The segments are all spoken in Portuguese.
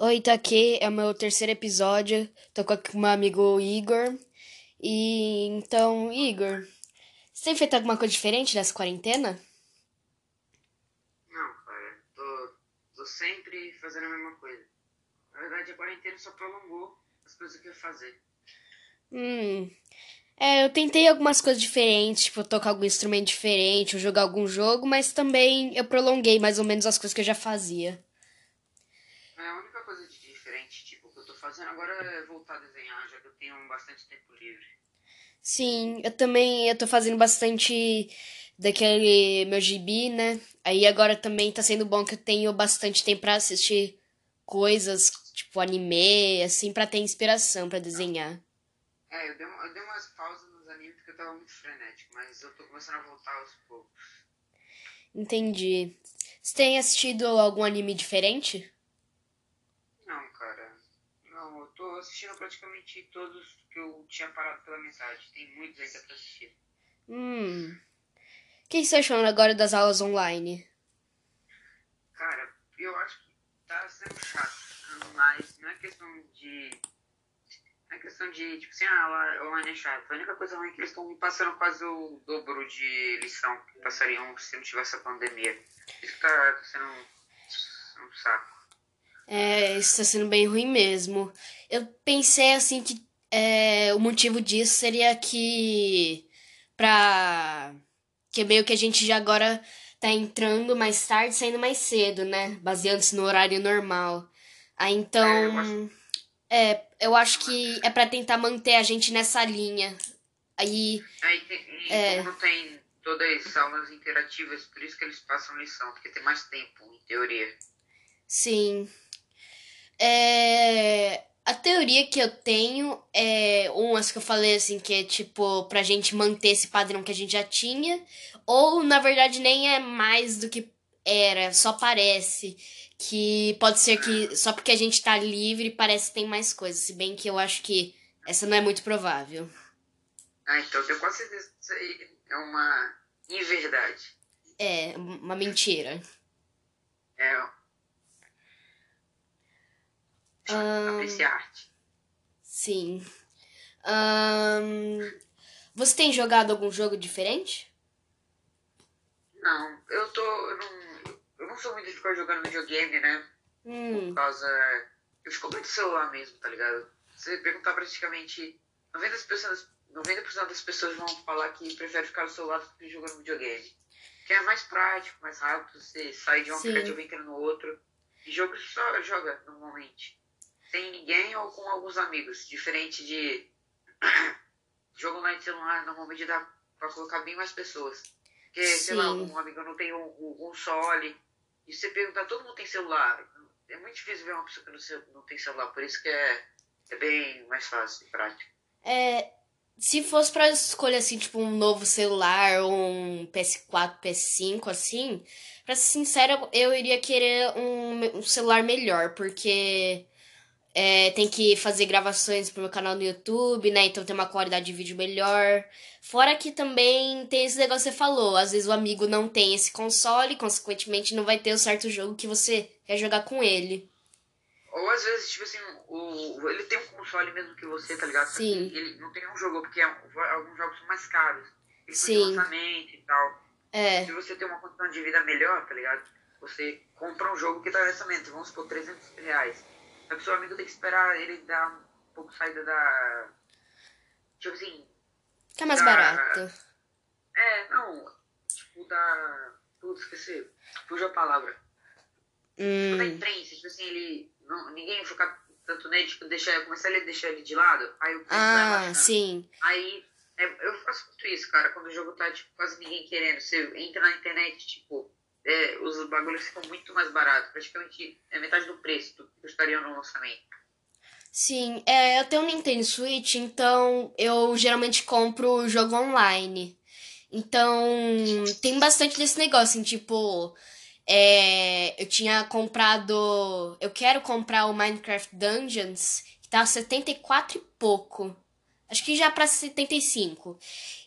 Oi, tá aqui, é o meu terceiro episódio. Tô com o meu amigo Igor. E então, Igor, você tem feito alguma coisa diferente nessa quarentena? Não, cara, tô, tô sempre fazendo a mesma coisa. Na verdade, a quarentena só prolongou as coisas que eu ia fazer. Hum. É, eu tentei algumas coisas diferentes, tipo, tocar algum instrumento diferente, ou jogar algum jogo, mas também eu prolonguei mais ou menos as coisas que eu já fazia. É, a única coisa de diferente, tipo, que eu tô fazendo agora é voltar a desenhar, já que eu tenho bastante tempo livre. Sim, eu também eu tô fazendo bastante daquele meu gibi, né? Aí agora também tá sendo bom que eu tenho bastante tempo pra assistir coisas, tipo anime, assim, pra ter inspiração pra desenhar. É, eu dei, eu dei umas pausas nos animes porque eu tava muito frenético, mas eu tô começando a voltar aos poucos. Entendi. Você tem assistido algum anime diferente? Não, cara. Não, eu tô assistindo praticamente todos que eu tinha parado pela metade. Tem muitos ainda pra assistir. Hum. O que você tá achando agora das aulas online? Cara, eu acho que tá sendo chato, mas não é questão de. Não é questão de, tipo assim, ah, aula online é chato. A única coisa ruim é que eles estão passando quase o dobro de lição que passariam se não tivesse a pandemia. Isso tá, tá sendo um, um saco. É, isso tá sendo bem ruim mesmo. Eu pensei assim que é, o motivo disso seria que pra que meio que a gente já agora tá entrando mais tarde, saindo mais cedo, né? Baseando-se no horário normal. Aí então, É, eu acho- é, eu acho que é pra tentar manter a gente nessa linha. Aí, Aí tem, e É. como não tem todas as aulas interativas, por isso que eles passam lição, porque tem mais tempo, em teoria. sim. É, a teoria que eu tenho é umas que eu falei assim, que é tipo pra gente manter esse padrão que a gente já tinha, ou na verdade nem é mais do que era, só parece que pode ser que só porque a gente tá livre parece que tem mais coisas, se bem que eu acho que essa não é muito provável. Ah, então eu tenho quase certeza que isso aí é uma inverdade. É, uma mentira. É. Apreciar arte. Sim. Ahn, você tem jogado algum jogo diferente? Não, eu tô. Eu não, eu não sou muito de ficar jogando videogame, né? Hum, Por causa. Eu fico muito celular mesmo, tá ligado? Você perguntar praticamente. 90%, das pessoas, 90 das pessoas vão falar que prefere ficar no celular do que jogando videogame. Que é mais prático, mais rápido, você sai de um Sim. aplicativo e entra no outro. E jogo só joga normalmente. Sem ninguém ou com alguns amigos. Diferente de. jogo online de celular, normalmente dá pra colocar bem mais pessoas. Porque, sei lá, Sim. um amigo não tem um, um console. E você perguntar, todo mundo tem celular. É muito difícil ver uma pessoa que não, tem celular, por isso que é, é bem mais fácil e prático. é, se fosse pra escolher assim, tipo, um novo celular ou um PS4, PS5, assim, pra ser sincera, eu iria querer um, um celular melhor, porque é, tem que fazer gravações pro meu canal no YouTube, né? Então tem uma qualidade de vídeo melhor. Fora que também tem esse negócio que você falou, às vezes o amigo não tem esse console, consequentemente não vai ter o certo jogo que você quer jogar com ele. Ou às vezes, tipo assim, o, ele tem um console mesmo que você, tá ligado? Sim. Ele não tem um jogo, porque é alguns jogos são mais caros. São Sim. lançamento e tal. É, Se você tem uma condição de vida melhor, tá ligado? Você compra um jogo que tá em lançamento, vamos supor, 300 reais. Só que seu amigo tem que esperar ele dar um pouco saída da. Tipo assim, que é mais Ah, barato. É, não. Tipo, da. Putz, esqueci. Fugiu a palavra. Tipo, da Hum, imprensa, tipo assim, ele. Não, ninguém focar tanto nele, tipo, deixar, começar ele a deixar ele de lado, aí o preço ah, sim. Aí, é, eu faço muito isso, cara, quando o jogo tá, tipo, quase ninguém querendo. Você entra na internet, tipo, é, os bagulhos ficam muito mais baratos, praticamente é metade do preço do que custariam no lançamento. Sim, é, eu tenho um Nintendo Switch, então eu geralmente compro jogo online. Então, tem bastante desse negócio, assim, tipo, é, eu tinha comprado, eu quero comprar o Minecraft Dungeons, que tá 74 e pouco. Acho que já pra 75.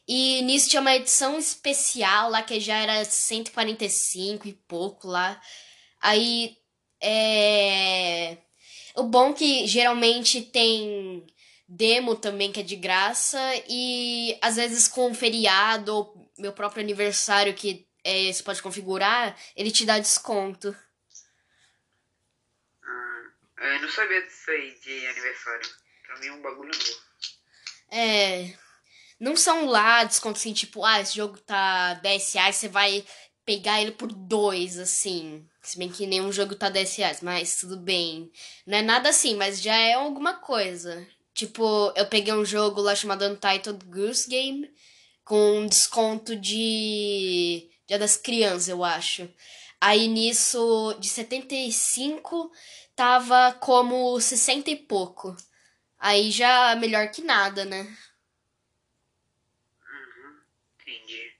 E nisso tinha uma edição especial lá que já era 145 e pouco lá. Aí, é, O bom é que geralmente tem demo também que é de graça e às vezes com feriado ou meu próprio aniversário que é, você pode configurar, ele te dá desconto. Ah, eu não sabia disso aí de aniversário. Pra mim é um bagulho novo. É. Não são lá descontos assim, tipo, ah, esse jogo tá 10 reais, você vai pegar ele por 2, assim. Se bem que nenhum jogo tá 10 reais, mas tudo bem. Não é nada assim, mas já é alguma coisa. Tipo, eu peguei um jogo lá chamado Untitled Goose Game com um desconto de Dia das Crianças, eu acho. Aí nisso, de 75, tava como 60 e pouco. Aí já melhor que nada, né? Uhum, entendi.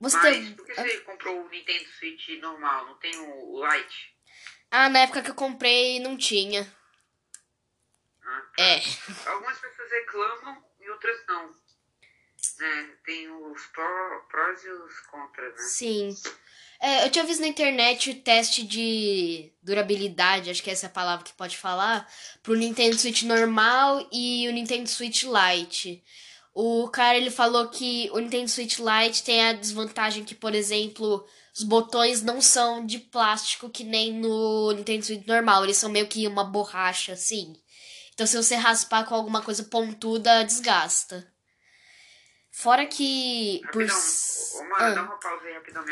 Você Mas tem... por que você comprou o Nintendo Switch normal? Não tem o Lite? Ah, na época que eu comprei não tinha. Ah, tá. É. Algumas pessoas reclamam e outras não. Né? Tem os pró- prós e os contras, né? Sim. É, eu tinha visto na internet o teste de durabilidade, acho que essa é a palavra que pode falar, pro Nintendo Switch normal e o Nintendo Switch Lite. O cara ele falou que o Nintendo Switch Lite tem a desvantagem que, por exemplo, os botões não são de plástico que nem no Nintendo Switch normal, eles são meio que uma borracha assim. Então se você raspar com alguma coisa pontuda, desgasta. Fora que por mano, Ah. dá uma pausa aí rapidão.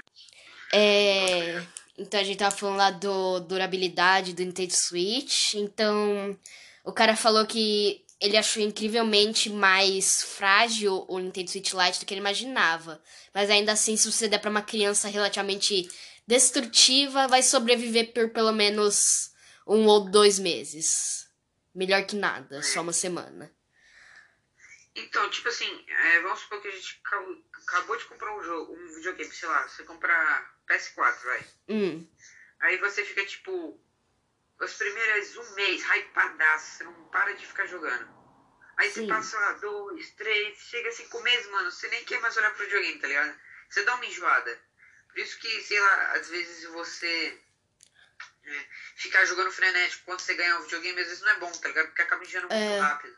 É. Então a gente tava falando lá do durabilidade do Nintendo Switch. Então o cara falou que ele achou incrivelmente mais frágil o Nintendo Switch Lite do que ele imaginava. Mas ainda assim, se você der pra uma criança relativamente destrutiva, vai sobreviver por pelo menos um ou dois meses. Melhor que nada, só uma semana. Então, tipo assim, é, vamos supor que a gente acabou, acabou de comprar um jogo, um videogame, sei lá, você compra PS4, vai. Hum, Aí você fica, tipo, os primeiros um mês, hypadaço, você não para de ficar jogando. Aí você Sim. passa lá, dois, três, chega cinco meses, mano, você nem quer mais olhar pro videogame, tá ligado? Você dá uma enjoada. Por isso que, sei lá, às vezes você é, ficar jogando frenético quando você ganha um videogame, às vezes não é bom, tá ligado? Porque acaba enjoando muito É. rápido.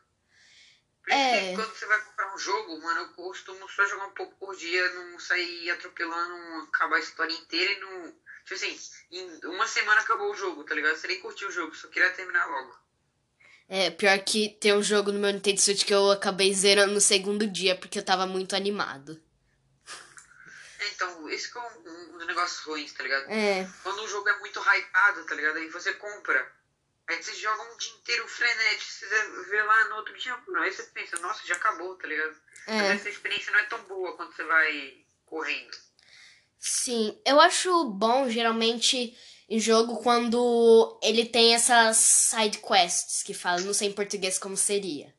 Por isso É. que quando você vai comprar um jogo, mano, eu costumo só jogar um pouco por dia, não sair atropelando, acabar a história inteira e não. Tipo assim, em uma semana acabou o jogo, tá ligado? Você nem curtiu o jogo, só queria terminar logo. é, pior que tem um jogo no meu Nintendo Switch que eu acabei zerando no segundo dia porque eu tava muito animado. É, Então, esse que é um, um dos negócios ruins, tá ligado? É, Quando um jogo é muito hypado, tá ligado? Aí você compra. Aí você joga um dia inteiro frenético, você vê lá no outro dia, mano, aí você pensa, nossa, já acabou, tá ligado? Mas é. essa experiência não é tão boa quando você vai correndo. Sim, eu acho bom geralmente em jogo quando ele tem essas side quests que fala, não sei em português como seria.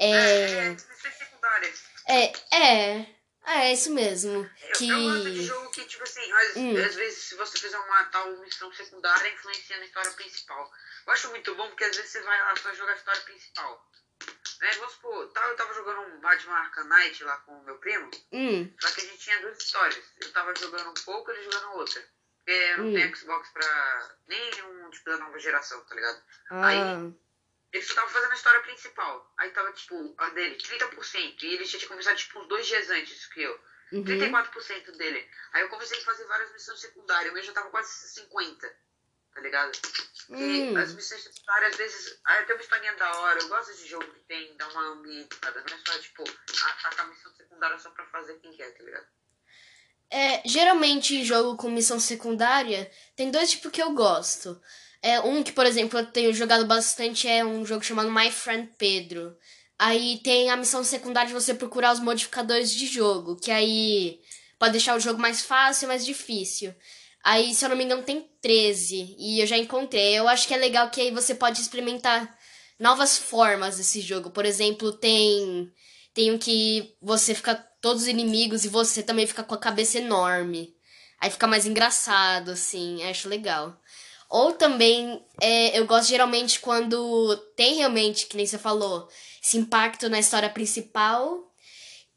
É, É, é, é, é isso mesmo. Que É um lance de jogo que, tipo assim, às, Hum. às vezes se você fizer uma tal missão secundária, influencia na história principal. Eu acho muito bom porque às vezes você vai lá só jogar a história principal. Né? Vamos supor, eu tava jogando um Batman Arkham Knight lá com o meu primo, hum, só que a gente tinha duas histórias. Eu tava jogando um pouco, ele jogando outra. Porque eu não Hum. tenho Xbox pra nenhum tipo da nova geração, tá ligado? ah, Ele só tava fazendo a história principal. Aí tava, tipo, a dele, 30%. E ele já tinha começado, tipo, uns dois dias antes que eu. uhum, 34% dele. Aí eu comecei a fazer várias missões secundárias, mas já tava quase 50%, tá ligado? E hum, as missões secundárias, às vezes, aí tem uma historinha da hora. Eu gosto de jogo que tem, dá uma ambientada. Não é só, tipo, atacar a missão secundária só pra fazer quem quer, tá ligado? É, geralmente em jogo com missão secundária, tem dois tipos que eu gosto. É um que, por exemplo, eu tenho jogado bastante é um jogo chamado My Friend Pedro. Aí tem a missão secundária de você procurar os modificadores de jogo, que aí pode deixar o jogo mais fácil e mais difícil. Aí, se eu não me engano, tem 13 e eu já encontrei. Eu acho que é legal que aí você pode experimentar novas formas desse jogo. Por exemplo, tem tem um que você fica todos os inimigos e você também fica com a cabeça enorme. Aí fica mais engraçado, assim, acho legal. Ou também, é, eu gosto geralmente quando tem realmente, que nem você falou, esse impacto na história principal,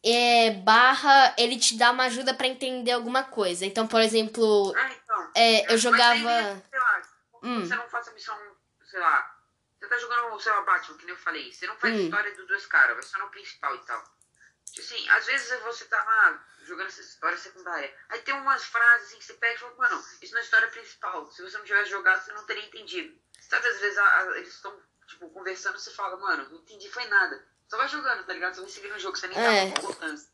é, barra, ele te dá uma ajuda pra entender alguma coisa. Então, por exemplo, Ah, então. é, eu jogava. aí, sei lá, Hum. você não faz a missão, sei lá. Você tá jogando, sei lá, Batman, que nem eu falei. Você não faz Hum. história dos dois caras, vai só no principal e tal. Tipo Assim, às vezes você tá lá jogando essa história secundária. Aí tem umas frases assim, que você pega e fala, mano, isso não é história principal. Se você não tivesse jogado, você não teria entendido. Sabe, às vezes a- a- eles estão, tipo, conversando e você fala, mano, não entendi, foi nada. Só vai jogando, tá ligado? Só vai seguindo o jogo, você nem É. dá importância.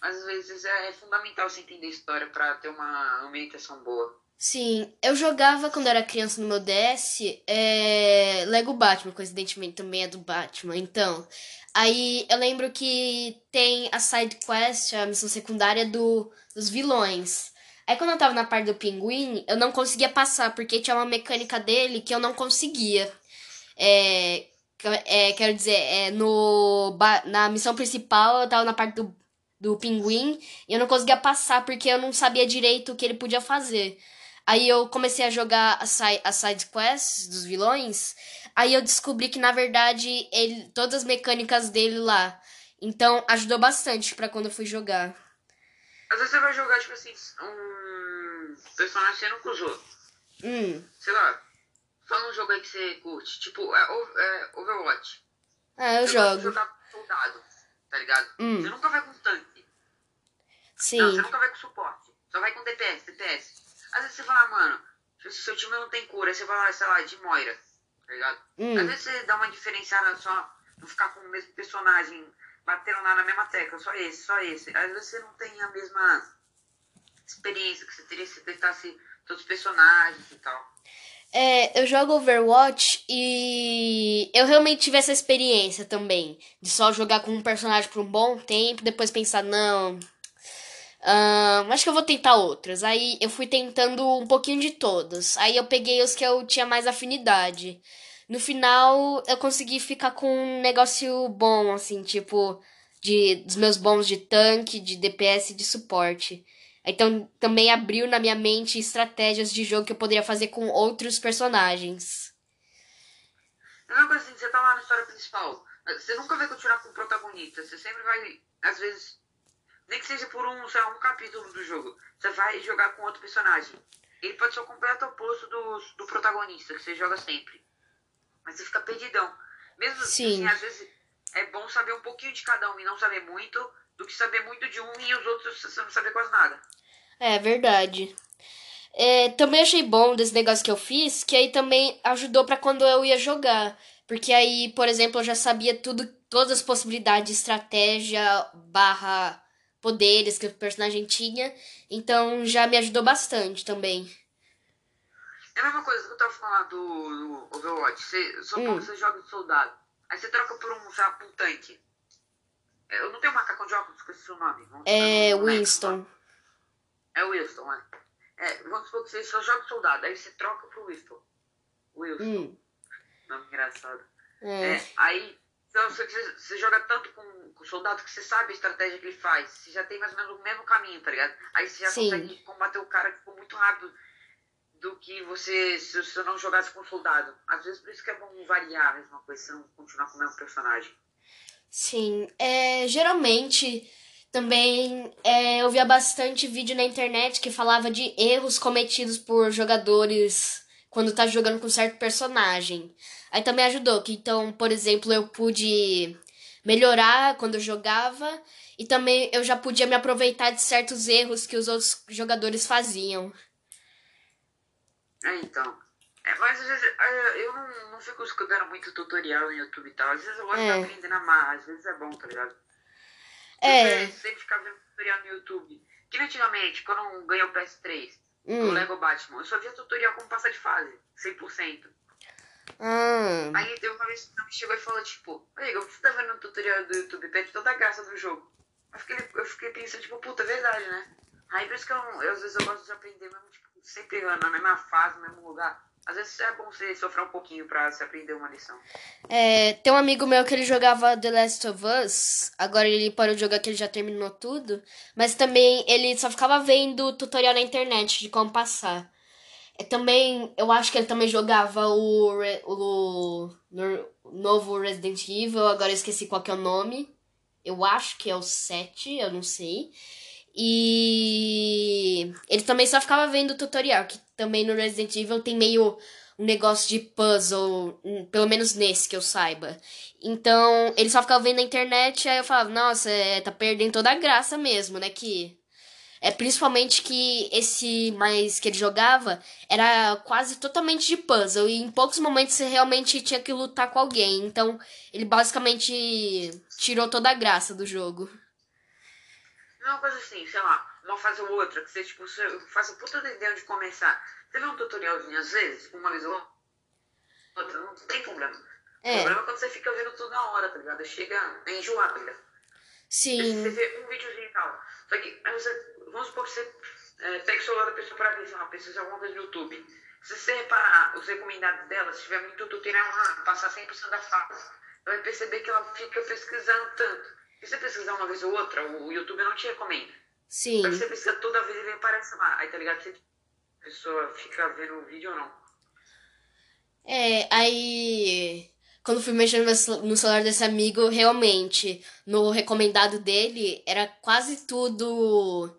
Mas às vezes é, é fundamental você entender a história pra ter uma ambientação boa. Sim, eu jogava quando era criança no meu DS, é, Lego Batman, coincidentemente também é do Batman. Então, aí eu lembro que tem a side quest, a missão secundária do, dos vilões. Aí quando eu tava na parte do pinguim, eu não conseguia passar, porque tinha uma mecânica dele que eu não conseguia. É, é, quero dizer, é, no, na missão principal eu tava na parte do, do pinguim e eu não conseguia passar porque eu não sabia direito o que ele podia fazer. Aí eu comecei a jogar as si- as side quests dos vilões. Aí eu descobri que, na verdade, ele, todas as mecânicas dele lá. Então ajudou bastante pra quando eu fui jogar. Às vezes você vai jogar, tipo assim, um personagem que você nunca usou. Hum. Sei lá, fala um jogo aí que você curte. Tipo, é, é Overwatch. Ah, eu Você jogo. jogar com soldado, tá ligado? Hum. Você nunca vai com tanque. Não, Sim. você nunca vai com suporte. Só vai com DPS, DPS. Às vezes você fala, ah, mano, se seu time não tem cura, aí você vai lá, sei lá, de Moira, tá ligado? Às Hum. vezes você dá uma diferenciada só, não ficar com o mesmo personagem, batendo lá na mesma tecla, só esse, só esse. Às vezes você não tem a mesma experiência que você teria se tentasse todos os personagens e tal. É, eu jogo Overwatch e eu realmente tive essa experiência também. De só jogar com um personagem por um bom tempo, depois pensar, não. acho que eu vou tentar outras. Aí eu fui tentando um pouquinho de todas. Aí eu peguei os que eu tinha mais afinidade. No final, eu consegui ficar com um negócio bom, assim, tipo, de, dos meus bons de tanque, de DPS e de suporte. Então também abriu na minha mente estratégias de jogo que eu poderia fazer com outros personagens. É a mesma coisa assim, você tá lá na história principal. Você nunca vai continuar com o protagonista. Você sempre vai, às vezes, nem que seja por um, sei lá, um capítulo do jogo. Você vai jogar com outro personagem. Ele pode ser o completo oposto do, do protagonista, que você joga sempre. Mas você fica perdidão. Mesmo Sim. assim, às vezes é bom saber um pouquinho de cada um e não saber muito, do que saber muito de um e os outros você não saber quase nada. É verdade. É, também achei bom desse negócio que eu fiz, que aí também ajudou pra quando eu ia jogar. Porque aí, por exemplo, eu já sabia tudo, todas as possibilidades de estratégia barra poderes que o personagem tinha. Então já me ajudou bastante também. É a mesma coisa que eu tava falando do, do Overwatch. Você, só Hum. você joga de soldado. Aí você troca por um, por um tanque. Eu não tenho macacão de óculos, esqueci o nome. É não. Winston. É Winston, é. É, vamos supor que você só joga soldado. Aí você troca pro Winston. Wilson. Hum, Nome engraçado. é. É, aí então, você, você- joga tanto com, com o soldado que você sabe a estratégia que ele faz. Você já tem mais ou menos o mesmo caminho, tá ligado? Aí você já Sim. consegue combater o cara tipo, muito rápido do que você se você não jogasse com soldado. Às vezes por isso que é bom variar a mesma coisa, você não continuar com o mesmo personagem. Sim, é, geralmente também é, eu via bastante vídeo na internet que falava de erros cometidos por jogadores quando tá jogando com certo personagem. Aí também ajudou, que então, por exemplo, eu pude melhorar quando eu jogava e também eu já podia me aproveitar de certos erros que os outros jogadores faziam. É, então. É, mas às vezes é, eu não, não fico escutando muito tutorial no YouTube e tal. Às vezes eu gosto É. de aprender na marra, às vezes é bom, tá ligado? É. Você sempre ficar vendo tutorial no YouTube. Que antigamente, quando eu ganhei o PS3, o Hum. Lego Batman, eu só via tutorial como passar de fase, 100%. Ah, Aí teve uma vez que me chegou e falou, tipo, amigo, você tá vendo um tutorial do YouTube, perde toda a graça do jogo. Eu fiquei, eu fiquei pensando, tipo, puta, é verdade, né? Aí por isso que eu, eu, às vezes eu gosto de aprender mesmo, tipo, sempre na mesma fase, no mesmo lugar. Às vezes é bom você sofrer um pouquinho pra se aprender uma lição. É, tem um amigo meu que ele jogava The Last of Us, agora ele parou de jogar que ele já terminou tudo, mas também ele só ficava vendo tutorial na internet de como passar. É, também, eu acho que ele também jogava o, o, no- novo Resident Evil, agora eu esqueci qual que é o nome. Eu acho que é o 7, eu não sei. E ele também só ficava vendo tutorial, que também no Resident Evil tem meio um negócio de puzzle, hum, pelo menos nesse que eu saiba. Então, ele só ficava vendo na internet, aí eu falava, nossa, é, tá perdendo toda a graça mesmo, né? Que. É principalmente que esse mais que ele jogava era quase totalmente de puzzle. E em poucos momentos você realmente tinha que lutar com alguém. Então, ele basicamente tirou toda a graça do jogo. Não, é uma coisa assim, sei lá, uma fase ou outra, que você, tipo, você faça puta ideia de começar. Você vê um tutorialzinho às vezes, uma vez ou outra, não tem problema. É. O problema é quando você fica vendo tudo na hora, tá ligado? Chega a enjoar, tá ligado? Sim. Você vê um videozinho e tal. Só que, aí você, vamos supor que você é, pega o celular da pessoa pra ver, sei lá, pesquisa alguma coisa no YouTube. Se você reparar os recomendados dela, se tiver muito tutorial, ah, passar 100% da fase, vai perceber que ela fica pesquisando tanto. Se você pesquisar uma vez ou outra, o YouTube não te recomenda. Sim. Aí você precisa toda vez ele aparece lá. Aí tá ligado? Você a pessoa fica vendo o vídeo ou não. É, aí. Quando fui mexendo no celular desse amigo, realmente, no recomendado dele, era quase tudo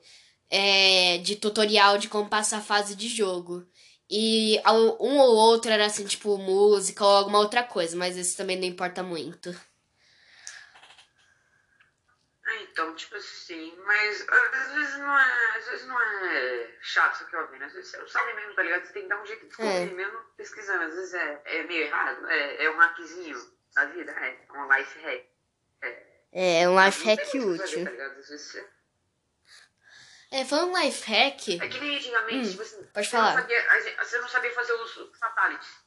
é, de tutorial de como passar a fase de jogo. E um ou outro era assim, tipo, música ou alguma outra coisa, mas isso também não importa muito. Então, tipo assim, mas às vezes não é, às vezes não é chato isso que eu ouvi, às vezes você sabe mesmo, tá ligado? Você tem que dar um jeito de descobrir é. mesmo pesquisando, às vezes é, é meio errado, é, é um hackzinho da vida, é, é um life hack. É, é um life hack útil. Fazer, tá ligado? Às vezes é... É, falando life hack. É que nem antigamente, hum, tipo assim, pode falar. Não sabia, você não sabia fazer os fatalities.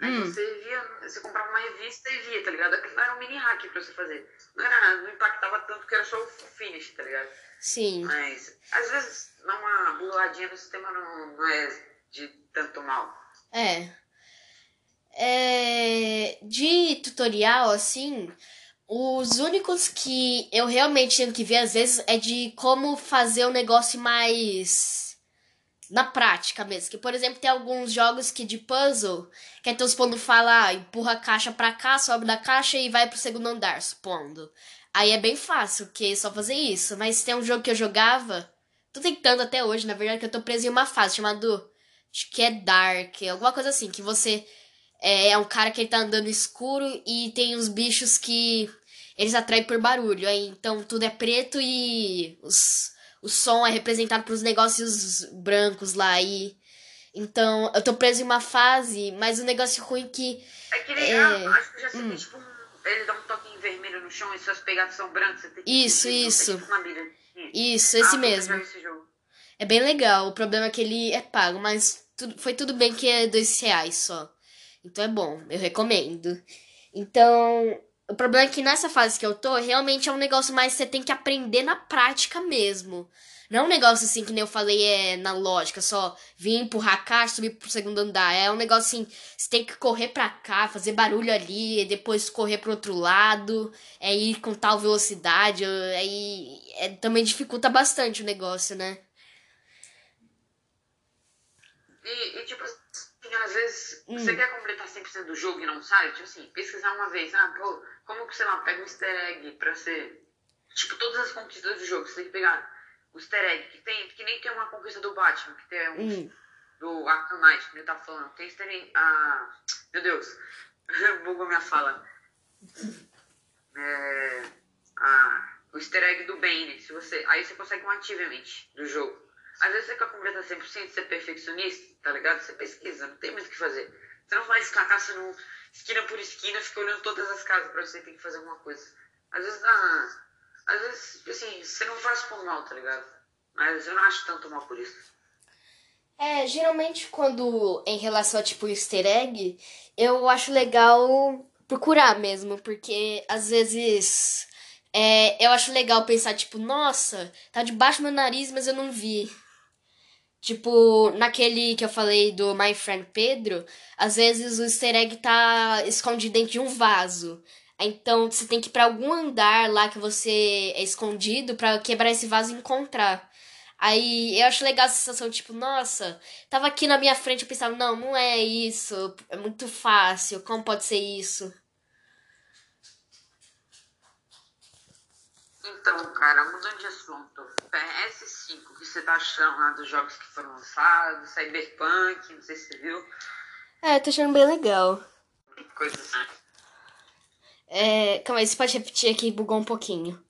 Aí hum. você via, você comprava uma revista e via, tá ligado? Aquilo era um mini hack pra você fazer. Não, era, não impactava tanto porque era só o finish, tá ligado? Sim. Mas às vezes dar uma burladinha no sistema não, não é de tanto mal. É. é. De tutorial, assim, os únicos que eu realmente tenho que ver às vezes é de como fazer o um negócio mais na prática mesmo. Que, por exemplo, tem alguns jogos que de puzzle, que então supondo fala, ah, empurra a caixa pra cá, sobe da caixa e vai pro segundo andar, supondo. Aí é bem fácil, que é só fazer isso. Mas tem um jogo que eu jogava, tô tentando até hoje, na verdade, que eu tô preso em uma fase chamado. Acho que é Dark, alguma coisa assim, que você é, é um cara que ele tá andando escuro e tem uns bichos que eles atraem por barulho. Aí então tudo é preto e os o som é representado pelos negócios brancos lá e então eu tô preso em uma fase, mas o negócio ruim é que é que legal, é... acho que já sei hum. que, tipo ele dá um toquinho vermelho no chão e suas pegadas são brancas, você tem que Isso, isso. Tipo mira. Isso, esse ah, mesmo. É bem legal. O problema é que ele é pago, mas tudo, foi tudo bem que é dois reais só. Então é bom, eu recomendo. Então, o problema é que nessa fase que eu tô, realmente é um negócio mais que você tem que aprender na prática mesmo. Não é um negócio assim que nem eu falei, é na lógica, só vir empurrar a caixa, subir pro segundo andar. É um negócio assim, você tem que correr pra cá, fazer barulho ali, depois correr pro outro lado, é ir com tal velocidade, aí é, também dificulta bastante o negócio, né? E, e tipo às vezes hum. você quer completar 100% do jogo e não sabe, tipo assim, pesquisar uma vez, ah, pô, como que, sei lá, pega um easter egg pra ser. Tipo, todas as conquistas do jogo, você tem que pegar o easter egg, que, tem, que nem tem uma conquista do Batman, que tem um. Hum. Do Arkham Knight, que ele tá falando. Tem easter egg. Ah, meu Deus, bugou minha fala. É, ah, o easter egg do Bane, se você, aí você consegue um achievement do jogo. Às vezes você quer completar 100%, ser perfeccionista, tá ligado? Você pesquisa, não tem muito o que fazer. Você não vai ficar caçando esquina por esquina, fica olhando todas as casas pra você ter que fazer alguma coisa. Às vezes dá. Às vezes, assim, você não faz por mal, tá ligado? Mas eu não acho tanto mal por isso. É, geralmente quando em relação a tipo easter egg, eu acho legal procurar mesmo, porque às vezes é, eu acho legal pensar, tipo, nossa, tá debaixo do meu nariz, mas eu não vi. Tipo, naquele que eu falei do My Friend Pedro, às vezes o easter egg tá escondido dentro de um vaso. Então você tem que ir pra algum andar lá que você é escondido para quebrar esse vaso e encontrar. Aí eu acho legal a sensação, tipo, nossa, tava aqui na minha frente, eu pensava, não, não é isso, é muito fácil, como pode ser isso? Então, cara, mudando de assunto, PS5, o que você tá achando lá dos jogos que foram lançados, Cyberpunk, não sei se você viu. É, tô achando bem legal. Coisa assim. É, calma aí, você pode repetir aqui, bugou um pouquinho.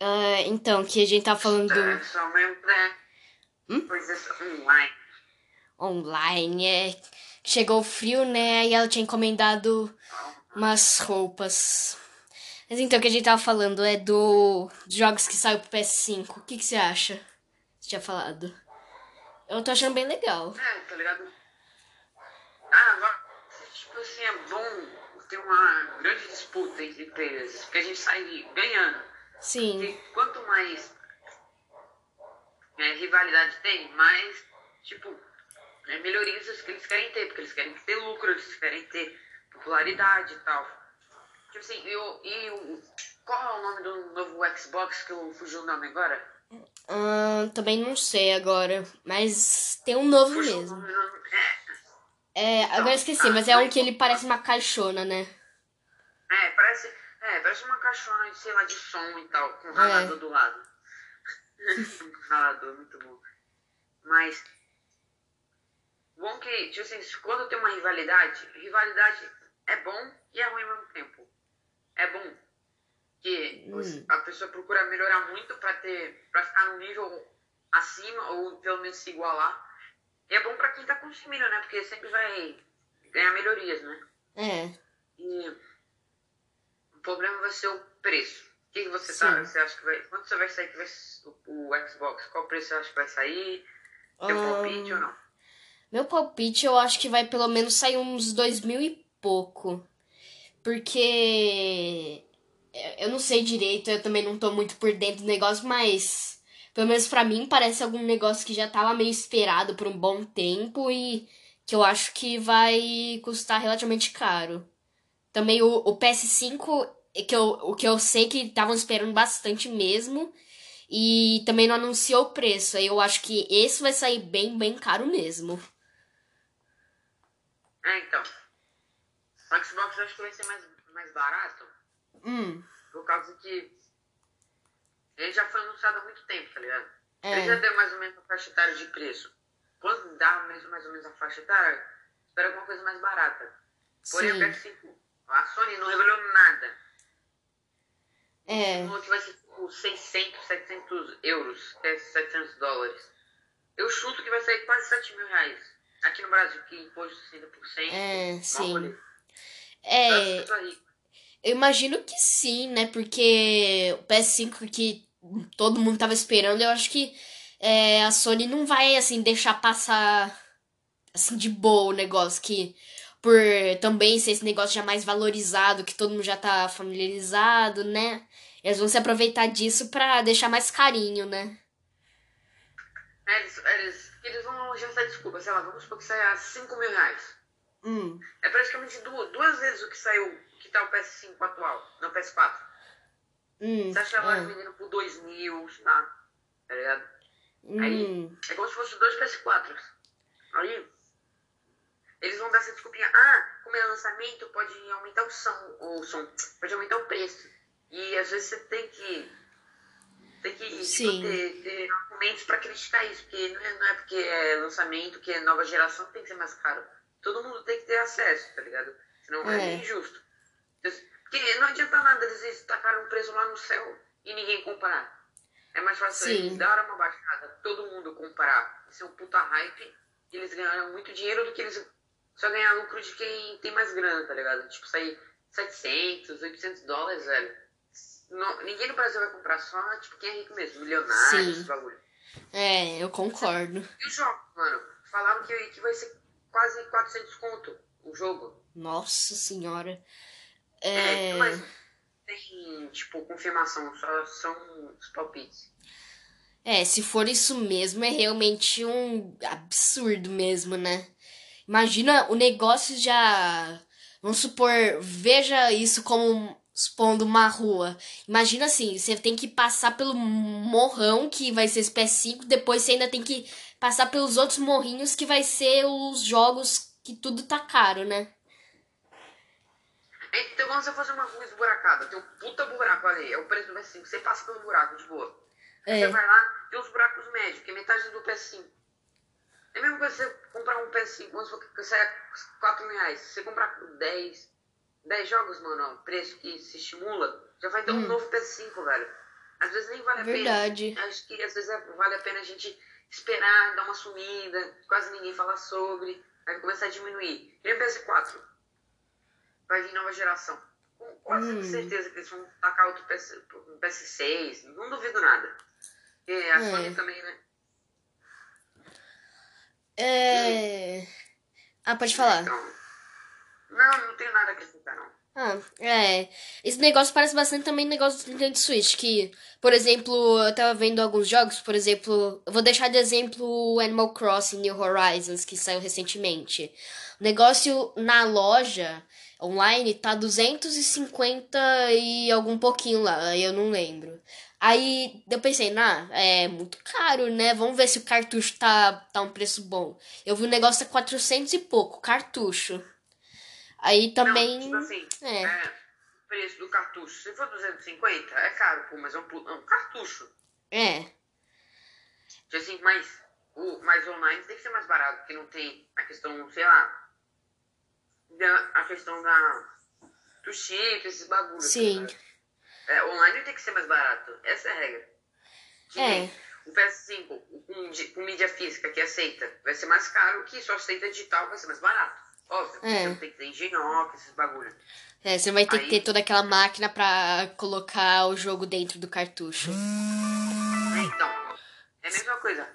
Ah, então, que a gente tá falando do É só mesmo pra Hum? coisas online. online, é. Chegou o frio, né? E ela tinha encomendado umas roupas. Mas então, o que a gente tava falando é do dos jogos que saiu pro PS5. O que, que você acha? Você tinha falado. Eu tô achando bem legal. É, tá ligado? Ah, agora, tipo assim, é bom ter uma grande disputa entre players, que a gente sai ganhando. Sim. Porque quanto mais é, rivalidade tem, mais, tipo, é, melhorias que eles querem ter, porque eles querem ter lucro, eles querem ter popularidade e tal. Tipo assim, e o, e qual é o nome do novo Xbox que eu fugiu o nome agora? Ahn, também não sei agora. Mas tem um novo Fugiu mesmo. nome, é, É, agora eu esqueci, mas é um que ele parece uma caixona, né? É, parece, é, parece uma caixona, de, sei lá, de som e tal, com um ralador do lado. um ralador, muito bom. Mas, bom que, tipo assim, quando tem uma rivalidade, rivalidade é bom e é ruim ao mesmo tempo. É bom que os- a pessoa procura melhorar muito pra ter, pra ficar num nível acima ou pelo menos se igualar. E é bom pra quem tá consumindo, né? Porque sempre vai ganhar melhorias, né? É. E o problema vai ser o preço. O que, você, Sim. tá, você acha que vai. Quanto você vai sair que vai, o, o Xbox? Qual preço você acha que vai sair? Tem um Ahn, palpite ou não? Meu palpite eu acho que vai pelo menos sair uns dois mil e pouco. Porque eu não sei direito, eu também não tô muito por dentro do negócio, mas pelo menos pra mim parece algum negócio que já tava meio esperado por um bom tempo e que eu acho que vai custar relativamente caro. Também o, o PS5, é que eu, o que eu sei que estavam esperando bastante mesmo. E também não anunciou o preço. Aí eu acho que esse vai sair bem, bem caro mesmo. É, então. O Xbox eu acho que vai ser mais, mais barato. Hum, Por causa que ele já foi anunciado há muito tempo, tá ligado? É. Ele já deu mais ou menos a faixa etária de preço. Quando dá mais, mais ou menos a faixa etária, espera alguma coisa mais barata. Porém, sim. o PS5, a Sony não revelou nada. É, falou que vai ser tipo 600, 700 euros, que é 700 dólares. Eu chuto que vai sair quase 7 mil reais. Aqui no Brasil, que imposto 60%. é, sim. rolê. É, eu tô rico. eu imagino que sim, né? Porque o PS5 que todo mundo tava esperando, eu acho que é, a Sony não vai, assim, deixar passar, assim, de boa o negócio. Que por também ser esse negócio já mais valorizado, que todo mundo já tá familiarizado, né? Eles vão se aproveitar disso pra deixar mais carinho, né? É, Eles, eles, eles vão já desculpa, sei lá, vamos supor que saia 5 mil reais. Hum, É praticamente duas, duas vezes o que saiu, que tá o PS5 atual, não o PS4. hum, Você acha que é, vendendo por 2 mil, tá? Tá ligado? hum, É como se fosse dois PS4. Aí, eles vão dar essa desculpinha. Ah, como é lançamento, pode aumentar o som, o som, pode aumentar o preço. E às vezes você tem que. Tem que tipo, ter, ter argumentos pra criticar isso. Porque não é, não é porque é lançamento, que é nova geração, tem que ser mais caro. Todo mundo tem que ter acesso, tá ligado? Senão é, injusto. Porque não adianta nada eles tacarem um preço lá no céu e ninguém comparar. É mais fácil Sim. eles darem uma baixada, todo mundo comparar. Isso é um puta hype. E eles ganharam muito dinheiro do que eles só ganhar lucro de quem tem mais grana, tá ligado? Tipo, sair 700, 800 dólares, velho. Não- ninguém no Brasil vai comprar só, tipo, quem é rico mesmo, milionário, Sim. esse bagulho. é, eu concordo. E o jogo, mano? Falaram que, que vai ser quase 400 conto o jogo. Nossa senhora. É, É, mas tem, tipo, confirmação, só são os palpites. é, se for isso mesmo, é realmente um absurdo mesmo, né? Imagina o negócio já. Vamos supor, veja isso como expondo uma rua. Imagina assim, você tem que passar pelo morrão que vai ser esse PS5, depois você ainda tem que passar pelos outros morrinhos que vai ser os jogos que tudo tá caro, né? Então, quando você fazer uma rua esburacada, tem um puta buraco ali, é o preço do PS5, você passa pelo buraco, de boa. É. Você vai lá, tem os buracos médios, que é metade do PS5. É a mesma coisa você comprar um PS5, vamos supor que sai 4 mil reais. Se você comprar por 10, 10 jogos, mano, o preço que se estimula, já vai ter um Hum. novo PS5, velho. Às vezes nem vale a Verdade. pena. Acho que às vezes é- vale a pena a gente esperar, dar uma sumida, quase ninguém fala sobre, aí começar a diminuir. E o PS4? Vai vir nova geração. Com quase Hum. certeza que eles vão tacar outro PS, um PS6, não duvido nada. E a É. Sony também, né? É. Ah, pode falar. Então, não, não tenho nada a acrescentar, não. Ah, é. Esse negócio parece bastante também negócio do Nintendo Switch, que, por exemplo, eu tava vendo alguns jogos, por exemplo, eu vou deixar de exemplo o Animal Crossing New Horizons, que saiu recentemente. O negócio na loja online tá 250 e algum pouquinho lá, eu não lembro. Aí eu pensei, nah, é muito caro, né? Vamos ver se o cartucho tá, tá um preço bom. Eu vi o negócio a 400 e pouco, cartucho. Aí também. Não, tipo assim, é. é, o preço do cartucho, se for 250, é caro, pô, mas é um, é um cartucho. É. Tipo assim, mas o mais online tem que ser mais barato, porque não tem a questão, sei lá, da, a questão da, do chip, esses bagulhos. Sim. tá ligado? É, online tem que ser mais barato, essa é a regra. Que É. O PS5 com, com mídia física que aceita vai ser mais caro que só aceita digital, vai ser mais barato. Óbvio, É. você não tem que ter engenhoca, esses bagulhos. É, você vai ter que Aí- ter toda aquela máquina pra colocar o jogo dentro do cartucho. É, então, é a mesma coisa.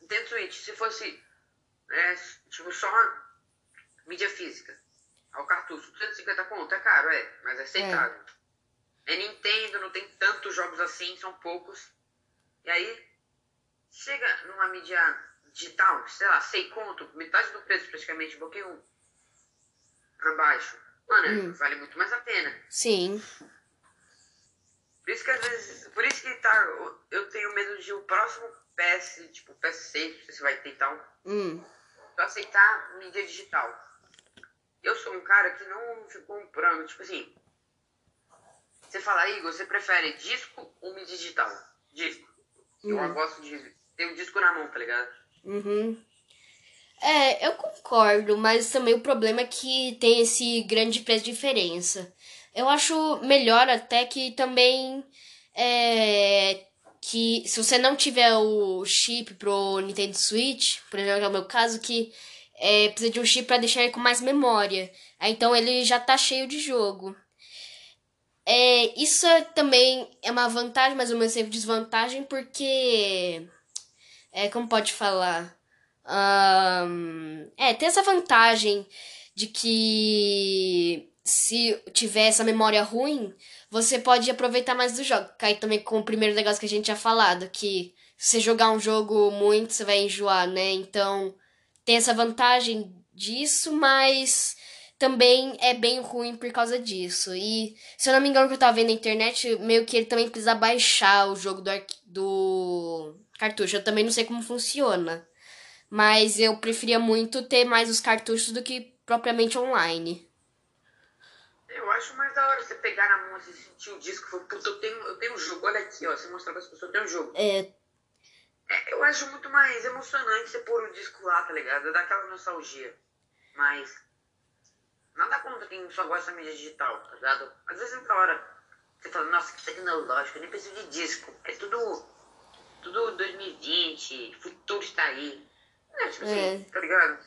Nintendo Switch, se fosse é, tipo só mídia física, ao cartucho, 250 conto, é caro, é, mas é aceitável. É. Nintendo, não tem tantos jogos assim, são poucos. E aí, chega numa mídia digital, sei lá, 100 conto, metade do preço praticamente, um pouquinho pra baixo. Mano, Hum. vale muito mais a pena. Sim. Por isso que às vezes. Por isso que tá. Eu tenho medo de o próximo PS, tipo PS6, não sei se vai ter e tal, Hum. eu aceitar mídia digital. Eu sou um cara que não fico comprando, tipo assim. Você fala, Igor, você prefere disco ou mídia digital? Disco. Eu Hum. gosto de ter o disco na mão, tá ligado? Uhum. É, eu concordo, mas também o problema é que tem esse grande preço de diferença. Eu acho melhor até que também é, que se você não tiver o chip pro Nintendo Switch, por exemplo, é o meu caso, que é, precisa de um chip para deixar ele com mais memória. Aí, então ele já tá cheio de jogo. É, isso é, também é uma vantagem, mas ao mesmo tempo desvantagem, porque. É, como pode falar? Ahn, é, tem essa vantagem de que se tiver essa memória ruim, você pode aproveitar mais do jogo. Cai também com o primeiro negócio que a gente tinha falado, que se você jogar um jogo muito, você vai enjoar, né? Então, tem essa vantagem disso, mas também é bem ruim por causa disso. E, se eu não me engano, que eu tava vendo na internet, meio que ele também precisa baixar o jogo do, do cartucho. Eu também não sei como funciona. Mas eu preferia muito ter mais os cartuchos do que propriamente online. Eu acho mais da hora você pegar na mão, você sentir o disco e falar, puta, eu tenho, eu tenho um jogo, olha aqui, ó. Você mostrar para as pessoas, eu tenho um jogo. É, É, eu acho muito mais emocionante você pôr o disco lá, tá ligado? Dá aquela nostalgia. Mas. Nada contra quem só gosta da mídia digital, tá ligado? Às vezes é da hora. Você fala, nossa, que tecnológico, eu nem preciso de disco. É tudo. Tudo 2020, futuro está aí. É, tipo assim, É. tá ligado?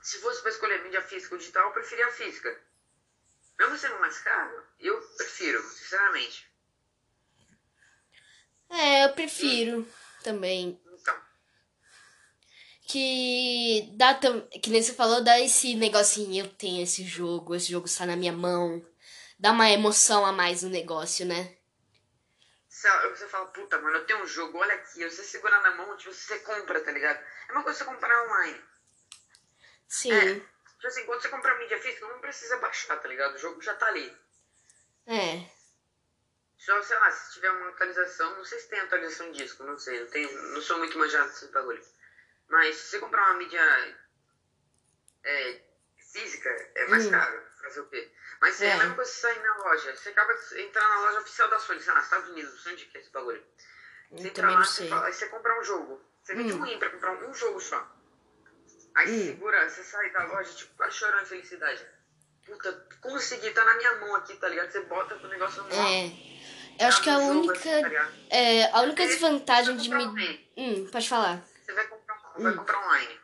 Se fosse pra escolher mídia física ou digital, eu preferia a física. Mesmo sendo mais caro, eu prefiro, sinceramente. é, eu prefiro também. Então. Que dá tam... que nem você falou, dá esse negocinho, eu tenho esse jogo, esse jogo está na minha mão. Dá uma emoção a mais no negócio, né? Você, você fala, puta, mano, eu tenho um jogo, olha aqui, você segura na mão, tipo, você compra, tá ligado? É uma coisa você comprar online. Sim. É. Tipo assim, quando você compra mídia física, não precisa baixar, tá ligado? O jogo já tá ali. É. Só, sei lá, se tiver uma atualização, não sei se tem atualização de disco, não sei, não, tenho, não sou muito manjado desses bagulho. Mas se você comprar uma mídia é, física, é mais Hum. caro, fazer o quê? Mas é. É. a mesma coisa que você sair na loja. Você acaba de entrar na loja oficial da Sony, sei lá, Estados Unidos, não sei onde que é esse bagulho. Você entra lá, você, fala, aí você compra um jogo. Você vende Hum. um rim pra comprar um jogo só. Aí você Hum. segura, você sai da loja, tipo, quase chorando de felicidade. Puta, consegui, tá na minha mão aqui, tá ligado? Você bota o negócio no É. Eu acho que a única. assim, tá? É, a única desvantagem de me. Hum, pode falar. Você vai comprar, vai Hum. comprar online.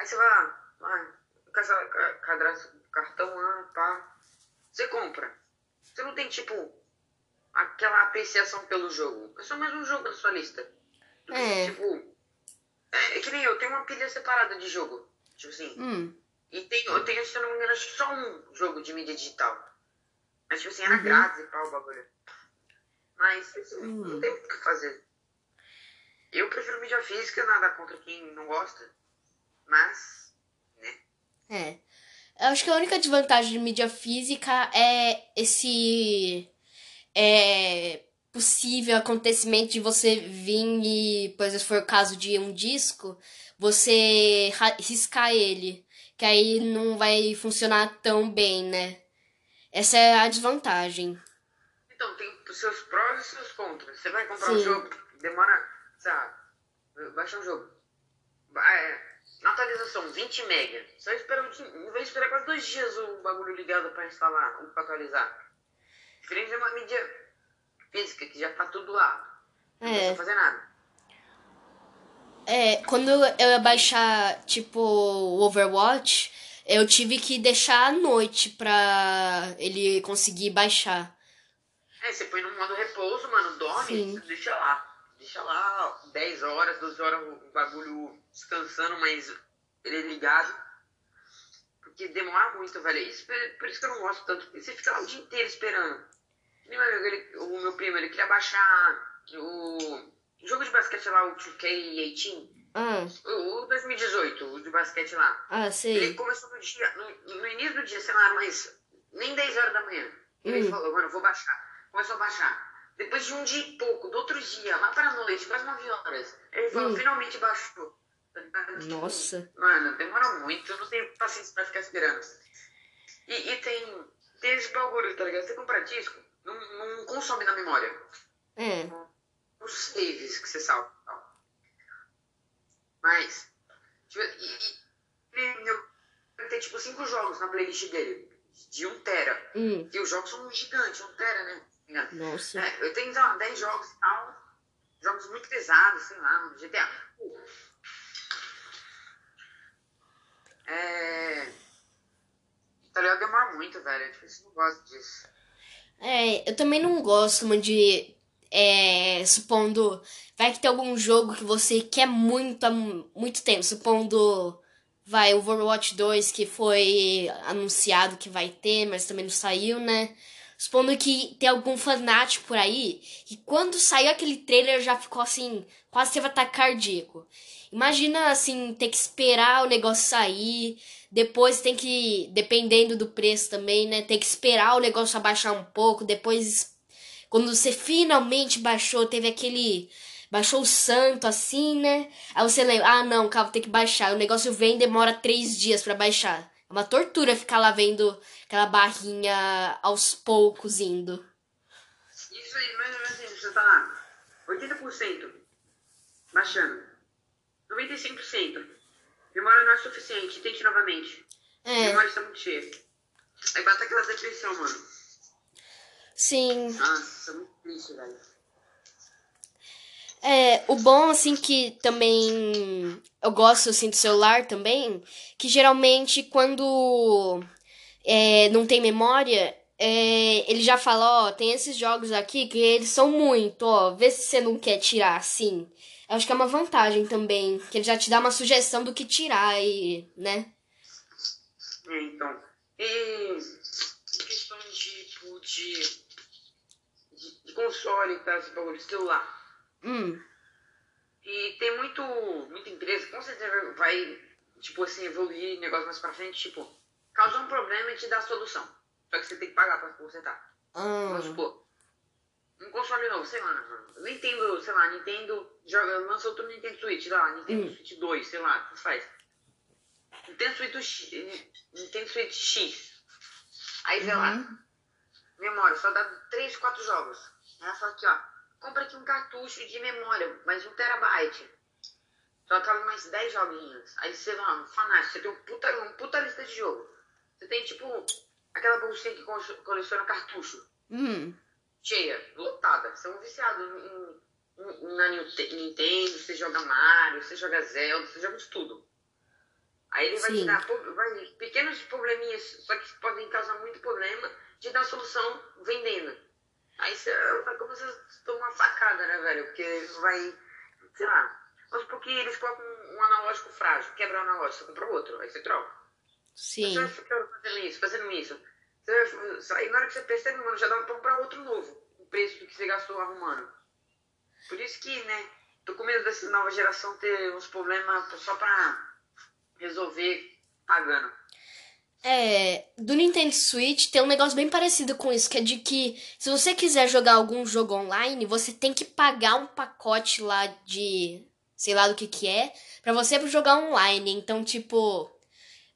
Aí você vai lá, lá casa- ca- cadastra o cartão lá, pá. Você compra. Você não tem, tipo, aquela apreciação pelo jogo. É só mais um jogo na sua lista. Do que, É. Tipo, é, é que nem eu, tenho uma pilha separada de jogo. Tipo assim, Hum. e tem, eu tenho, se eu não me engano, só um jogo de mídia digital. Mas, tipo assim, era Uhum. grátis e pau o bagulho. Mas, assim, Hum. não tem muito o que fazer. Eu prefiro mídia física, nada contra quem não gosta. Mas, né? É. Eu acho que a única desvantagem de mídia física é esse é, possível acontecimento de você vir e, por exemplo, se for o caso de um disco, você riscar ele. Que aí não vai funcionar tão bem, né? Essa é a desvantagem. Então, tem os seus prós e seus contras. Você vai comprar Sim. um jogo, demora, sabe, baixa um jogo. Ba- É, na atualização, 20 mega. Você vai esperar, um vai esperar quase dois dias o bagulho ligado pra instalar, ou pra atualizar. Diferente de uma mídia física, que já tá tudo lá. Não É. precisa fazer nada. É, quando eu ia baixar, tipo, o Overwatch, eu tive que deixar à noite pra ele conseguir baixar. É, você põe no modo repouso, mano, dorme, deixa lá. Deixa lá 10 horas, 12 horas o bagulho descansando, mas ele é ligado. Porque demora muito, velho. Isso, por isso que eu não gosto tanto. Porque você fica lá o dia inteiro esperando. Meu amigo, ele- o meu primo, ele queria baixar o jogo de basquete lá, o 2K18. Ah, O, o 2018, o de basquete lá. ah, Ele sei. começou no dia, no, no início do dia, sei lá, mas nem 10 horas da manhã. Ele Hum. falou, mano, vou baixar. Começou a baixar. Depois de um dia e pouco, do outro dia, lá pra noite, quase 9 horas, ele falou, Hum. finalmente baixou. Nossa. Mano, demora muito, eu não tenho paciência pra ficar esperando. E, e tem, tem esse bagulho, tá ligado? Você compra disco, não, não consome na memória. É. Os saves que você salva. tal. Mas, tipo, e, e, eu tem tipo cinco jogos na playlist dele, de 1 tera. Hum, E os jogos são gigantes, 1 tera, né? nossa. É, eu tenho, sei lá, 10 jogos e tal. Jogos muito pesados, sei lá. GTA. Pô. É. Ligado? Demora muito, velho. Tipo, eu não gosto disso. É, eu também não gosto muito de. É, supondo. Vai que tem algum jogo que você quer muito há mu- muito tempo. Supondo. Vai, Overwatch 2, que foi anunciado que vai ter, mas também não saiu, né? Supondo que tem algum fanático por aí, que quando saiu aquele trailer já ficou assim, quase teve ataque cardíaco. Imagina, assim, ter que esperar o negócio sair, depois tem que, dependendo do preço também, né? Tem que esperar o negócio abaixar um pouco, depois, quando você finalmente baixou, teve aquele. Baixou o santo assim, né? Aí você lembra, ah não, calma, tem que baixar. O negócio vem e demora três dias pra baixar. É uma tortura ficar lá vendo aquela barrinha aos poucos indo. Isso aí, mais ou menos assim, você tá lá. 80% baixando. 95%. Memória não é suficiente, tente novamente. É, Memória está muito cheia. Aí bate aquela depressão, mano. sim. Nossa, é muito triste, velho. É, o bom, assim, que também eu gosto, assim, do celular também, que geralmente quando é, não tem memória, é, ele já fala, ó, tem esses jogos aqui que eles são muito, ó, vê se você não quer tirar, assim. Eu acho que é uma vantagem também, que ele já te dá uma sugestão do que tirar e, né? É, então. E questão de, tipo, de, de, de console, tá? Esse bagulho de celular. Hum, E tem muito, muita empresa, com certeza vai, tipo assim, evoluir negócio mais pra frente, tipo, causar um problema e te dar a solução. Só que você tem que pagar pra consertar. Vamos ah, supor, um console novo, sei lá, Nintendo, sei lá, Nintendo joga, lança outro Nintendo Switch, sei lá, Nintendo Hum. Switch 2, sei lá, o que faz? Nintendo Switch X, Nintendo Switch X. Aí lá, uhum. memória, só dá 3, 4 jogos. Ela fala aqui, ó, compra aqui um cartucho de memória, mais um terabyte. Só cabe mais 10 joguinhos. Aí você vai lá, fanático, você tem um puta, uma puta lista de jogo. Você tem, tipo, aquela bolsinha que coleciona cartucho. Hum. Cheia, lotada. Você é um viciado em, em, na Nintendo, você joga Mario, você joga Zelda, você joga de tudo. Aí ele vai Sim. te dar vai, pequenos probleminhas, só que podem causar muito problema, de dar solução vendendo. Aí você vai começar a tomar uma facada, né, velho? Porque vai, sei lá, mas porque eles colocam um analógico frágil, quebra o analógico, você compra outro, aí você troca. Sim. Você fica fazendo isso, fazendo isso. Você, aí na hora que você percebe, mano, já dá pra comprar outro novo, o preço do que você gastou arrumando. Por isso que, né, tô com medo dessa nova geração ter uns problemas só pra resolver pagando. É, do Nintendo Switch tem um negócio bem parecido com isso, que é de que se você quiser jogar algum jogo online, você tem que pagar um pacote lá de sei lá do que que é, para você jogar online. Então, tipo,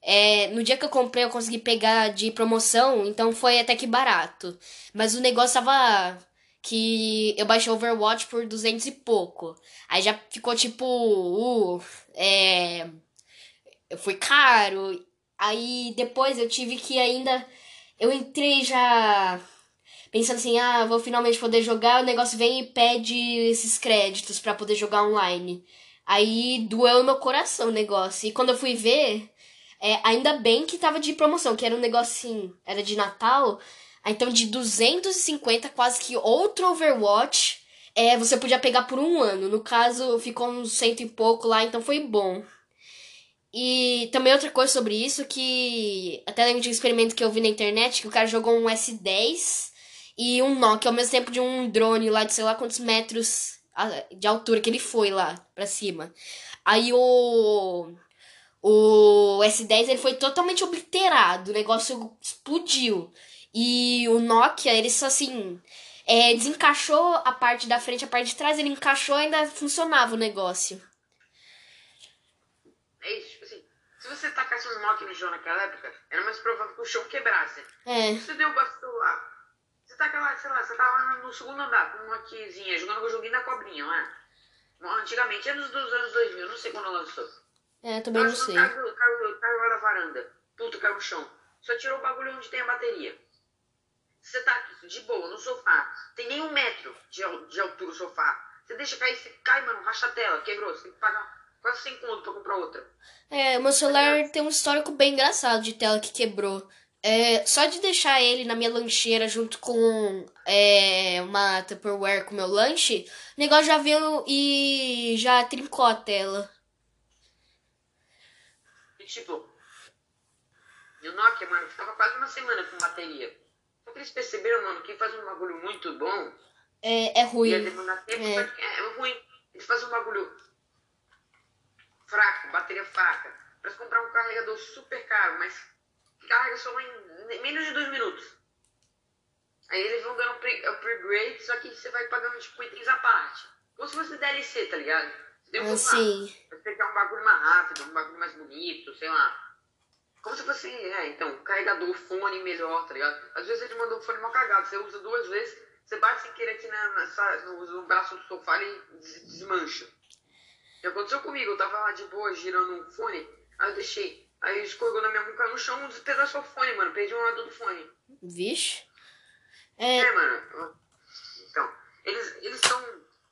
é, no dia que eu comprei eu consegui pegar de promoção, então foi até que barato. Mas o negócio tava que eu baixei Overwatch por 200 e pouco. Aí já ficou tipo, uh, é, foi caro. Aí depois eu tive que ainda eu entrei já pensando assim, ah, vou finalmente poder jogar, o negócio vem e pede esses créditos para poder jogar online. Aí doeu meu coração o negócio. E quando eu fui ver, é, ainda bem que tava de promoção, que era um negocinho, era de Natal. Então de 250, quase que outro Overwatch, é, você podia pegar por um ano. No caso, ficou uns cento e pouco lá, então foi bom. E também outra coisa sobre isso, que até lembro de um experimento que eu vi na internet, que o cara jogou um S10 e um Nokia ao mesmo tempo de um drone lá de sei lá quantos metros de altura que ele foi lá pra cima. Aí o. O S10 ele foi totalmente obliterado, o negócio explodiu. E o Nokia, ele só assim. É, desencaixou a parte da frente, a parte de trás, ele encaixou e ainda funcionava o negócio. É se você tacasse um Nokia no chão naquela época, era mais provável que o chão quebrasse. É. Se você deu o celular você tá aquela, sei lá, você tava no segundo andar com uma quizinha, jogando o joguinho da cobrinha, não é? Antigamente, anos dos anos 2000, não sei quando lançou. É, também não sei. Caiu, caiu, caiu lá da varanda. Puta, caiu no chão. Só tirou o bagulho onde tem a bateria. Você tá aqui, de boa, no sofá. Tem nem um metro de, de altura o sofá. Você deixa cair, você cai, mano, racha a tela, quebrou. Você tem que pagar quase 100 conto pra comprar outra. É, o meu celular tem um histórico bem engraçado de tela que quebrou. É, só de deixar ele na minha lancheira junto com é, uma Tupperware com meu lanche, o negócio já veio e já trincou a tela. E tipo, o Nokia, mano, ficava quase uma semana com bateria. Só que eles perceberam, mano, que faz um bagulho muito bom. É, é ruim. É. é, é ruim. Eles fazem um bagulho fraco, bateria fraca. Pra comprar um carregador super caro, mas carrega só em menos de dois minutos. Aí eles vão dando upgrade, só que você vai pagando tipo itens à parte. Como se fosse DLC, tá ligado? Você tem um ah, sim. Você quer um bagulho mais rápido, um bagulho mais bonito, sei lá. Como se fosse, é, então, carregador, fone melhor, tá ligado? Às vezes ele mandou um fone mal cagado, você usa duas vezes, você bate sem querer aqui na, na no, no, braço do sofá e desmancha. Já aconteceu comigo, eu tava lá de boa girando um fone, aí eu deixei Aí escorregou na minha mão, caiu no chão, despedaçou o fone, mano. Perdi um lado do fone. Vixe. É, é mano. Então, eles, eles são.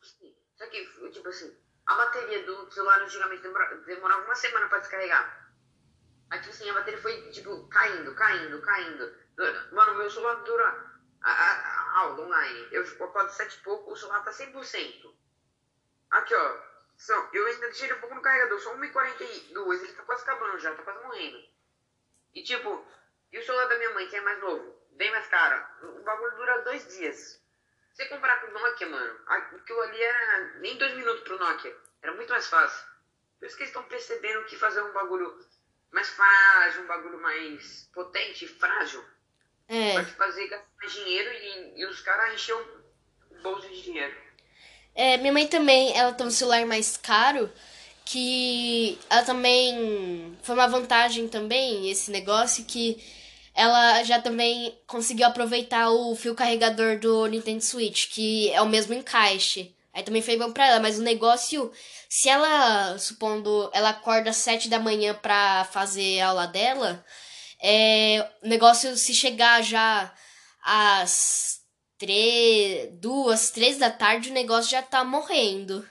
Assim, só que, tipo assim, a bateria do celular antigamente demorava uma semana pra descarregar. Aí, tipo assim, a bateria foi, tipo, caindo, caindo, caindo. Mano, meu celular dura. A, a, a aula online. Eu acordo sete e pouco, o celular tá 100%. Aqui, ó. São, eu ainda deixei ele um pouco no carregador, só 1h42, ele tá quase acabando já, tá quase morrendo. E tipo, e o celular da minha mãe, que é mais novo, bem mais caro, o bagulho dura dois dias. Você comprar com o Nokia, mano, aquilo ali era nem dois minutos pro Nokia, era muito mais fácil. Por isso que eles estão percebendo que fazer um bagulho mais frágil, um bagulho mais potente, frágil, é. pode fazer gastar mais dinheiro e, e os caras encher o bolso de dinheiro. É, minha mãe também, ela tem um celular mais caro, que ela também foi uma vantagem também esse negócio que ela já também conseguiu aproveitar o fio carregador do Nintendo Switch, que é o mesmo encaixe. Aí também foi bom pra ela, mas o negócio, se ela, supondo, ela acorda às sete da manhã pra fazer a aula dela, é, o negócio, se chegar já às três, duas, três da tarde, o negócio já tá morrendo.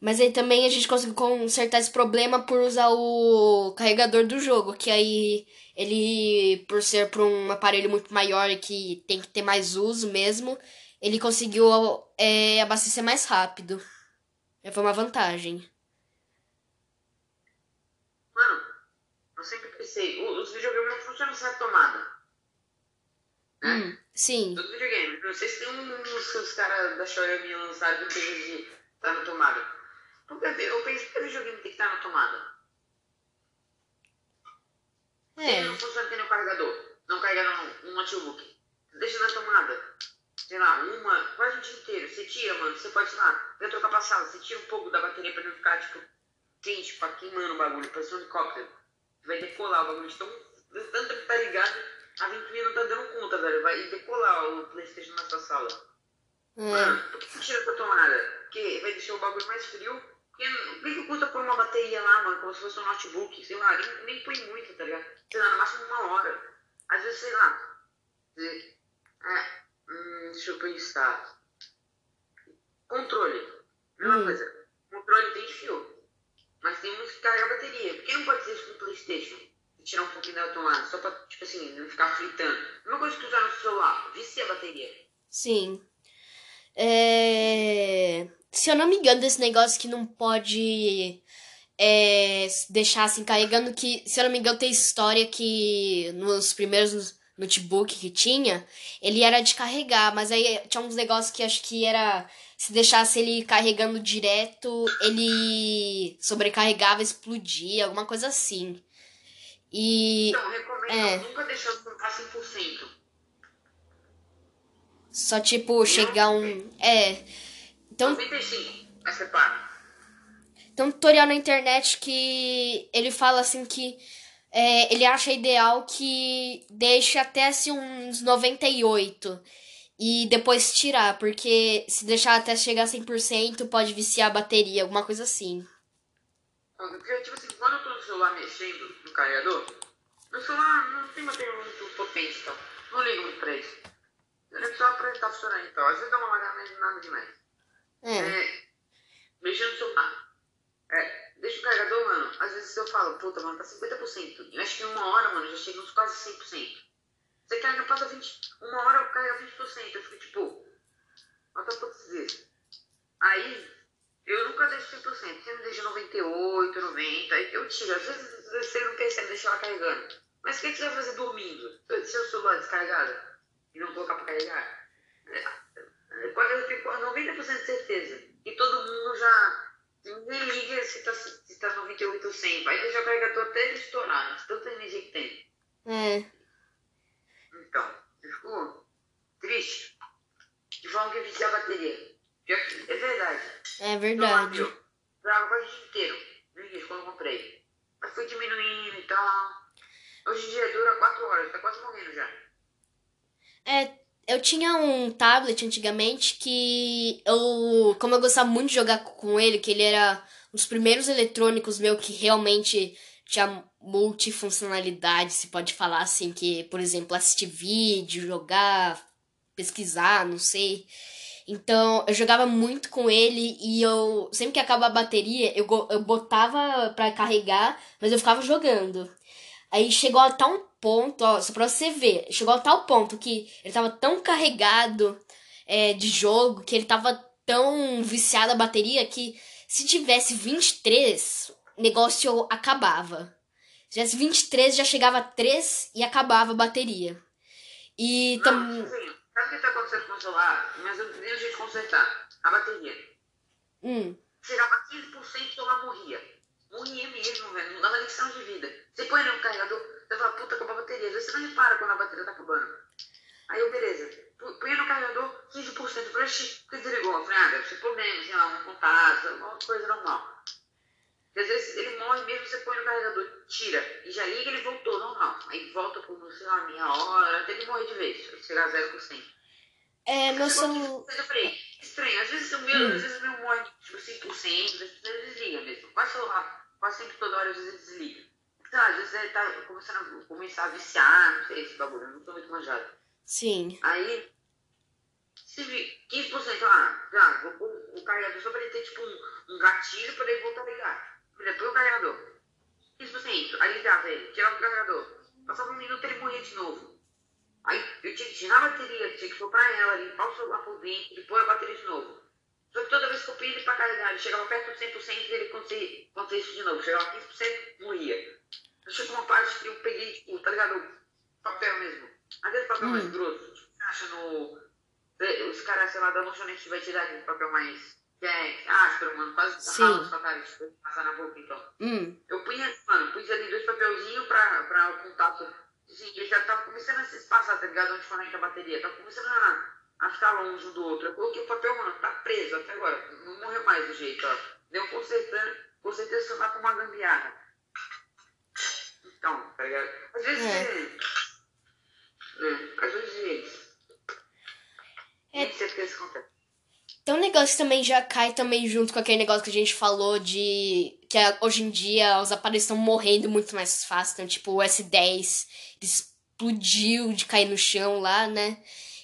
Mas aí também a gente conseguiu consertar esse problema por usar o carregador do jogo, que aí ele, por ser para um aparelho muito maior e que tem que ter mais uso mesmo, ele conseguiu é, abastecer mais rápido. Foi uma vantagem. Mano, eu sempre pensei, os videogames não funcionam sem a tomada. Né? Hum, sim. Todo videogame. Não sei se tem uns, os caras da Xiaomi lançaram que tem de estar na tomada. Eu penso que o videogame tem que estar na tomada. É. Se ele não funciona tem no carregador, não carrega no, no notebook, deixa na tomada sei lá, uma, quase o dia inteiro. Você tira, mano, você pode, sei lá, vai trocar passada, você tira um pouco da bateria pra não ficar, tipo, quente, pra queimando o bagulho, parece um helicóptero. Vai decolar o bagulho de tão, tanto que tá ligado, a ventoinha não tá dando conta, velho. Vai decolar o Playstation na sua sala. Hum. Mano, por que você tira essa tomada? Porque vai deixar o bagulho mais frio. Porque, por que, que custa pôr uma bateria lá, mano, como se fosse um notebook, sei lá, nem, nem põe muito, tá ligado? Sei lá, no máximo uma hora. Às vezes, sei lá. É, Hum, deixa eu pensar. Controle. Mesma hum. coisa. Controle tem fio. Mas tem uns que carregam a bateria. Por que não pode ser isso no Playstation? Tirar um pouquinho da tomada, só pra, tipo assim, não ficar fritando. Mesma coisa que usar no celular. Vicia a bateria. Sim. É... Se eu não me engano desse negócio que não pode é, deixar assim carregando, que se eu não me engano tem história que nos primeiros notebook que tinha, ele era de carregar, mas aí tinha uns negócios que acho que era. Se deixasse ele carregando direto, ele sobrecarregava, explodia, alguma coisa assim. E. Então, recomendo é, nunca deixar ficar 100%. Só tipo, chegar um. É. Então. 95, mas separa. Tem um tutorial na internet que ele fala assim que é, ele acha ideal que deixe até assim, uns 98 e depois tirar, porque se deixar até chegar a 100% pode viciar a bateria, alguma coisa assim. Porque, tipo assim, quando eu tô no celular mexendo no carregador, meu celular não tem bateria muito potente, então não ligo muito pra isso. Ele é só pra ele estar tá funcionando, então. Às vezes dá uma olhada, mas nada demais. É. é mexendo no celular. É, Deixa o carregador, mano. Às vezes eu falo, puta, mano, tá 50%. Eu acho que em uma hora, mano, já chega uns quase 100%. Você carrega, passa 20. Uma hora eu carrego 20%. Eu fico tipo, eu posso dizer? Aí, eu nunca deixo 100%. Sempre deixo 98, 90. Aí eu tiro. Às vezes você não percebe deixar ela carregando. Mas o que, você vai fazer dormindo? Deixar o celular descarregado e não colocar pra carregar? É, eu tenho 90% de certeza. E todo mundo já Ninguém liga se tá, se tá 98 ou 100. Vai deixar o carregador até ele estourar, de tanta energia que tem. É. Então, ficou triste. Que vão que viciar a bateria. É verdade. É verdade. Durava quase o dia inteiro. No início, quando eu comprei. Mas foi diminuindo e tal. Hoje em dia dura 4 horas, tá quase morrendo já. É, eu tinha um tablet antigamente que eu, como eu gostava muito de jogar com ele, que ele era um dos primeiros eletrônicos meu que realmente tinha multifuncionalidade, se pode falar assim, que, por exemplo, assistir vídeo, jogar, pesquisar, não sei. Então, eu jogava muito com ele e eu, sempre que acabava a bateria, eu, eu botava pra carregar, mas eu ficava jogando. Aí chegou a tal ponto, ó, só pra você ver, chegou a tal ponto que ele tava tão carregado é, de jogo, que ele tava tão viciado a bateria que se tivesse 23, o negócio acabava. Se tivesse 23, já chegava a 3 e acabava a bateria. E também. Sabe o que tá acontecendo com o celular? Mas eu tenho jeito de consertar. A bateria. Hum. Chegava a 15% e celular morria. Morria mesmo, velho. Não dava lição de vida. Você põe no carregador, você fala, puta, acabou a bateria. Às vezes você não repara quando a bateria tá acabando. Aí eu, beleza. Põe no carregador 15%. Falei, que desligou. Eu falei, ah, deve ser problema, sei lá, um contato, alguma coisa normal. E às vezes ele morre mesmo, você põe no carregador, tira, e já liga ele voltou normal. Aí volta por, sei lá, meia hora, até ele morrer de vez, chegar a 0%. É, meu celular. Mas eu falei, estranho, às vezes o meu, Hum. às vezes o meu morre, tipo, 5%, às vezes ele desliga mesmo. Quase quase sempre toda hora, às vezes ele desliga. Lá, às vezes ele tá começando a, começar a viciar, não sei esse bagulho, eu não tô muito manjado. Sim. Aí, se vi 15%, ah, já, vou pôr o carregador só pra ele ter, tipo, um, um gatilho pra ele voltar a ligar. Ele põe o carregador. 15%, aí ligava ele, tirava o carregador. Passava um minuto ele morria de novo. Aí eu tinha que tirar a bateria, tinha que soprar ela, limpar o celular por dentro e pôr a bateria de novo. Só que toda vez que eu pedia ele pra carregar, ele chegava perto de 100% e ele acontecia, acontecia isso de novo. Chegava a 15%, morria. Eu chegou uma parte que eu peguei, tipo, tá ligado? Papel mesmo. Aquele papel Hum. mais grosso. Tipo, você acha no. Os caras, sei lá, da lanchonete vai te dar aquele papel mais. Que é áspero, mano. Quase Sim. rala na sua tipo, passar na boca, então. Hum. Eu punha, mano, pus ali dois papelzinhos pra, pra o contato. Assim, ele já tava começando a se espaçar, tá ligado? Onde conecta a bateria. Tava começando a, a ficar longe um do outro. Eu coloquei o papel, mano, tá preso até agora. Não morreu mais do jeito, ó. Deu consertando, com certeza você vai com uma gambiarra. Então, tá ligado? Às vezes. É. É, às vezes. É. Nem certeza que acontece. Tem um negócio que também já cai também junto com aquele negócio que a gente falou de que hoje em dia os aparelhos estão morrendo muito mais fácil. Então, tipo, o S10 ele explodiu de cair no chão lá, né?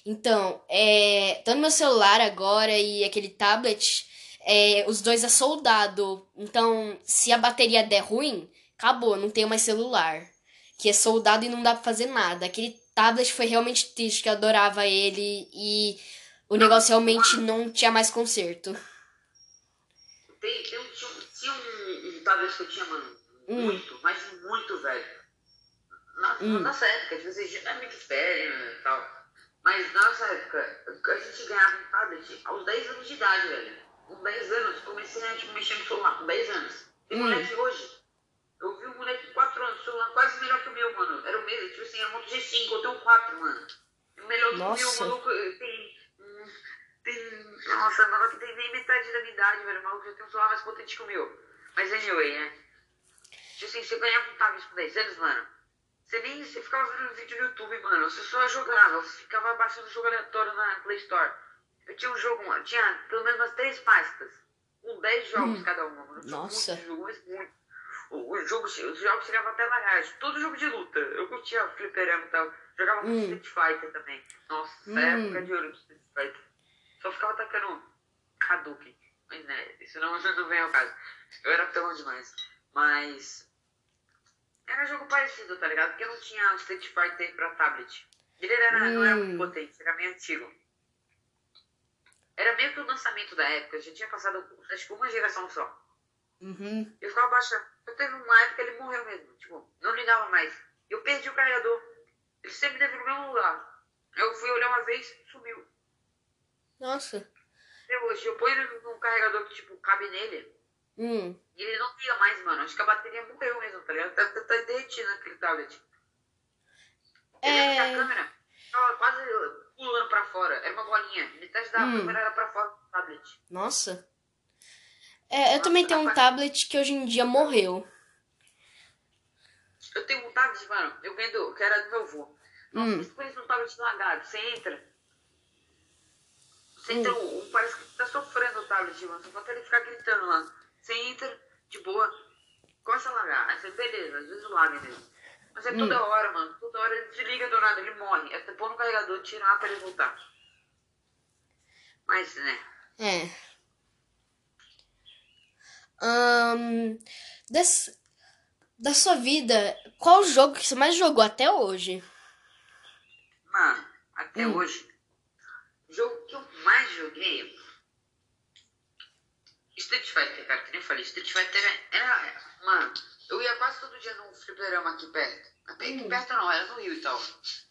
Então, é, tanto meu celular agora e aquele tablet, é, os dois é soldado. Então, se a bateria der ruim, acabou, não tenho mais celular. Que é soldado e não dá pra fazer nada. Aquele tablet foi realmente triste, que eu adorava ele e o negócio realmente não tinha mais conserto. Tem, tem um, tinha, um- tinha um, um tablet que eu tinha, mano, Hum. muito, mas muito velho. Na, Hum. Nossa época, tipo, já é muito velho né, e tal. Mas na nossa época, a gente ganhava um tablet aos 10 anos de idade, velho. Com 10 anos, comecei a tipo, mexer no celular, com 10 anos. Tem Hum. moleque hoje. Eu vi um moleque com 4 anos, celular quase melhor que o meu, mano. Era o mesmo, tipo assim, era um Moto G5, eu tenho um 4, mano. Melhor que o meu, maluco. Tem. Tem. Nossa, o maluco tem nem metade da minha idade, velho. O maluco já tem um celular mais potente que o meu. Mas anyway, né? Tipo assim, você ganhava um tablet com 10 anos, mano. Você nem. Você ficava vendo vídeo no YouTube, mano. Você só jogava. Você ficava baixando jogo aleatório na Play Store. Eu tinha um jogo, mano. Tinha pelo menos umas 3 pastas. Com 10 jogos Hum. cada uma, mano. Eu Nossa. Muito jogo, mas muito. O, o jogo, os jogos chegavam até lagarto. Todo jogo de luta. Eu curtia fliperama e tal. Jogava muito Hum. Street Fighter também. Nossa, Hum. época de ouro do Street Fighter. Só ficava atacando Hadouken. Mas né, isso não, não vem ao caso. Eu era pelão demais. Mas. Era jogo parecido, tá ligado? Porque não tinha Street Fighter pra tablet. Ele era, não era muito Hum. potente, era meio antigo. Era meio que o lançamento da época, já tinha passado acho que uma geração só. Uhum. Eu ficava baixando. Eu teve uma época que ele morreu mesmo. Tipo, não ligava mais. Eu perdi o carregador. Ele sempre teve no mesmo lugar. Eu fui olhar uma vez, sumiu. Nossa. Hoje, eu ponho ele num carregador que, tipo, cabe nele. Hum. E ele não liga mais, mano. Acho que a bateria morreu mesmo, tá ligado? Tá, tá, tá derretido tablet. Ele É. A câmera tava quase pulando pra fora. Era uma bolinha. Metade da Hum. câmera era pra fora do tablet. Nossa. É, eu também tenho um tablet que hoje em dia morreu. Eu tenho um tablet, mano. Eu ganhei do, que era do meu avô. Nossa, Hum. isso parece um tablet lagado. Você entra. Você Hum. entra, um, parece que tá sofrendo o tablet, mano. Só falta ele ficar gritando lá. Você entra, de boa, começa a lagar. Aí você, beleza, às vezes laga mesmo. Mas é Hum. toda hora, mano. Toda hora ele desliga do nada, ele morre. É você pôr no carregador, tirar pra ele voltar. Mas, né? É. Ahn, des- da sua vida, qual o jogo que você mais jogou até hoje? Mano, até Hum. hoje, o jogo que eu mais joguei. Street Fighter, cara, que nem falei. Street Fighter era. era- mano, eu ia quase todo dia num fliperama aqui perto. Aqui Hum. perto não, era no Rio e tal.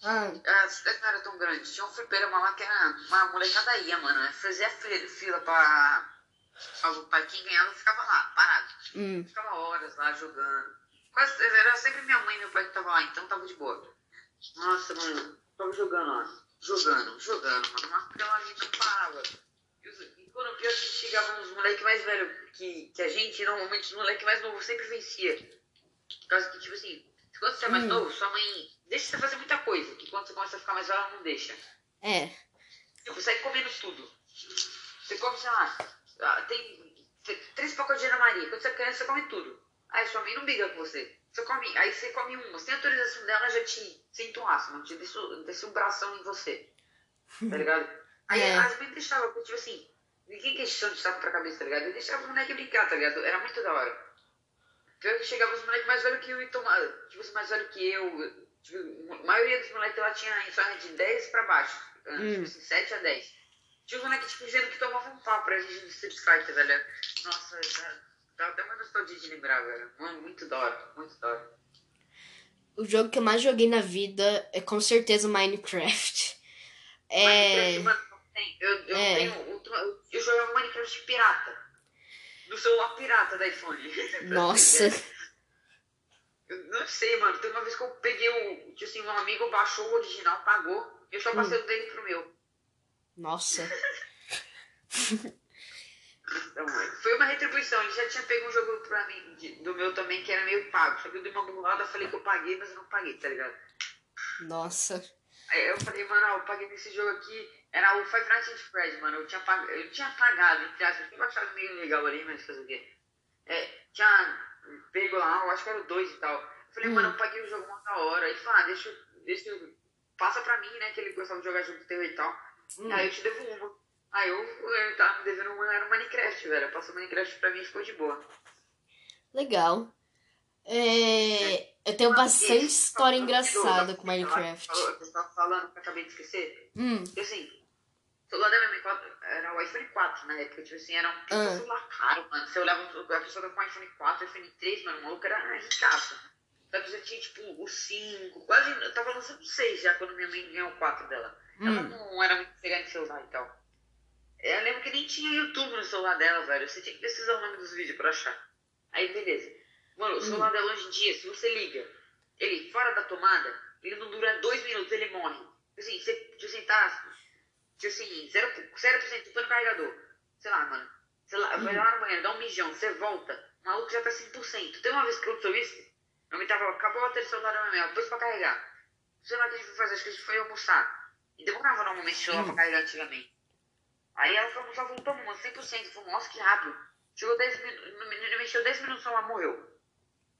Ah, A cidade não era tão grande. Tinha um fliperama lá que era uma molecada ia, mano. Fazia fila, pra. pra. Quem ganhava ficava lá, parado. hum. Ficava horas lá jogando. Quase, era sempre minha mãe e meu pai que tava lá, então tava de boa. Nossa, mano, tava jogando lá. Jogando, jogando, mano. Mas aquela ali não parava. E, os- e quando pior que chegavam uns moleques mais velhos que, que a gente, normalmente os moleques mais novos sempre vencia. Por causa que, tipo assim, quando você é mais Hum. novo, sua mãe deixa você fazer muita coisa. Que quando você começa a ficar mais velho, ela não deixa. É. Tipo, sai comendo tudo. Você come, sei lá, ah, tem três pacotes de Ana Maria. Quando você é criança, você come tudo. Aí sua mãe não briga com você. Você come, aí você come uma. Sem autorização dela, já te sinto um asma, te desce um bração em você. Tá ligado? Aí é. as mães deixavam, tipo assim, ninguém questão de saco pra cabeça, tá ligado? Eu deixava o moleque brincar, tá ligado? Era muito da hora. Pior que chegava os moleques mais velhos que eu e tomava, tipo assim, mais velho que eu. Tipo, a maioria dos moleques lá tinha em de 10 pra baixo. Hum. Tipo assim, 7 a 10. Tinha os moleques, tipo, dizendo que tomavam um pau pra gente no Street Fighter, velho. Nossa, dá até uma nostalgia de lembrar, velho. Mano, muito da hora, muito da hora. O jogo que eu mais joguei na vida é com certeza Minecraft. É... Minecraft, mano, eu, eu é. tenho. Eu, eu jogo Minecraft pirata. No celular pirata da iPhone. Nossa. eu não sei, mano. Tem uma vez que eu peguei o. Tipo assim, um amigo baixou o original, pagou. E eu só passei hum. o dele pro meu. Nossa. Foi uma retribuição. Ele já tinha pego um jogo pra mim, de, do meu também, que era meio pago. Só que eu dei uma burlada, falei que eu paguei, mas eu não paguei, tá ligado? Nossa. Aí eu falei, mano, eu paguei nesse jogo aqui. Era o Five Nights at Freddy's, mano. Eu tinha, pag... eu tinha pagado, entre aspas. Eu tinha achado meio legal ali, mas fazer o quê? É, tinha pego lá, eu acho que era o 2 e tal. Eu falei, hum. mano, eu paguei o jogo uma da hora. Ele falou, ah, deixa, deixa, passa pra mim, né, que ele gostava de jogar jogo teu e tal. Hum. Aí eu te devolvo. Aí eu, eu tava me devendo uma, era o Minecraft, velho. Passou Minecraft pra mim e ficou de boa. Legal. É, eu tenho bastante história engraçada com Minecraft. Você tava falando que eu acabei de esquecer? Hum. Porque assim, o celular da minha mãe era o iPhone 4 na época, tipo assim, era um ah. celular caro, mano. Você olhava a pessoa com o iPhone 4, iPhone 3, mano, o maluco era ricaço. Só que você tinha, tipo, o 5, quase. Eu tava lançando o 6 já quando minha mãe ganhou o 4 dela. Hum. Ela não era muito pegar em celular e tal. Eu lembro que nem tinha YouTube no celular dela, velho. Você tinha que pesquisar o nome dos vídeos pra achar. Aí, beleza. Mano, o celular hum. dela hoje em dia, se você liga ele fora da tomada, ele não dura dois minutos, ele morre. Assim, você, você tá. Assim, 0%, 0% do carregador. Sei lá, mano. Sei lá, hum. vai lá amanhã, dá um mijão, você volta, o maluco já tá 100%. Tem uma vez que aconteceu isso, eu me tava, acabou a terceira celular da minha depois pra carregar. Sei lá o que a gente foi fazer, acho que a gente foi almoçar. E demorava normalmente o celular hum. pra carregar antigamente. Aí ela foi almoçar, voltou, mano, 100%. Falei, nossa, que rápido. Chegou 10 minutos, mexeu 10 minutos, o celular morreu.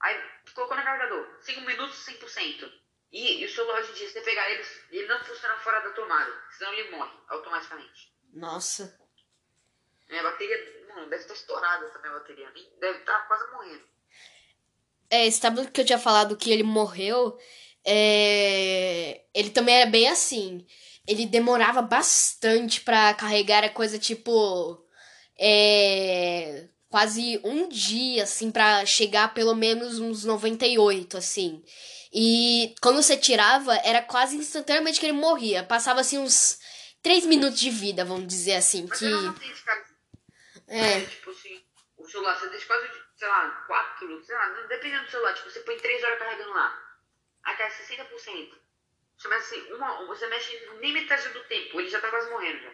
Aí colocou no carregador, 5 minutos, 100%. E, e o celular hoje em dia, se você pegar ele, ele não funciona fora da tomada, senão ele morre automaticamente. Nossa. Minha bateria, mano, deve estar estourada essa minha bateria. Deve estar quase morrendo. É, sabe o que eu tinha falado que ele morreu? É... Ele também era bem assim. Ele demorava bastante para carregar a coisa tipo. É quase um dia, assim, para chegar pelo menos uns 98, assim. E quando você tirava, era quase instantaneamente que ele morria. Passava, assim, uns 3 minutos de vida, vamos dizer assim. Mas que... É. é. Tipo assim, o celular, você deixa quase, sei lá, 4, sei lá, dependendo do celular, tipo, você põe 3 horas carregando lá. Cai 60%. Você mexe, assim, uma, você mexe nem metade do tempo, ele já tá quase morrendo já.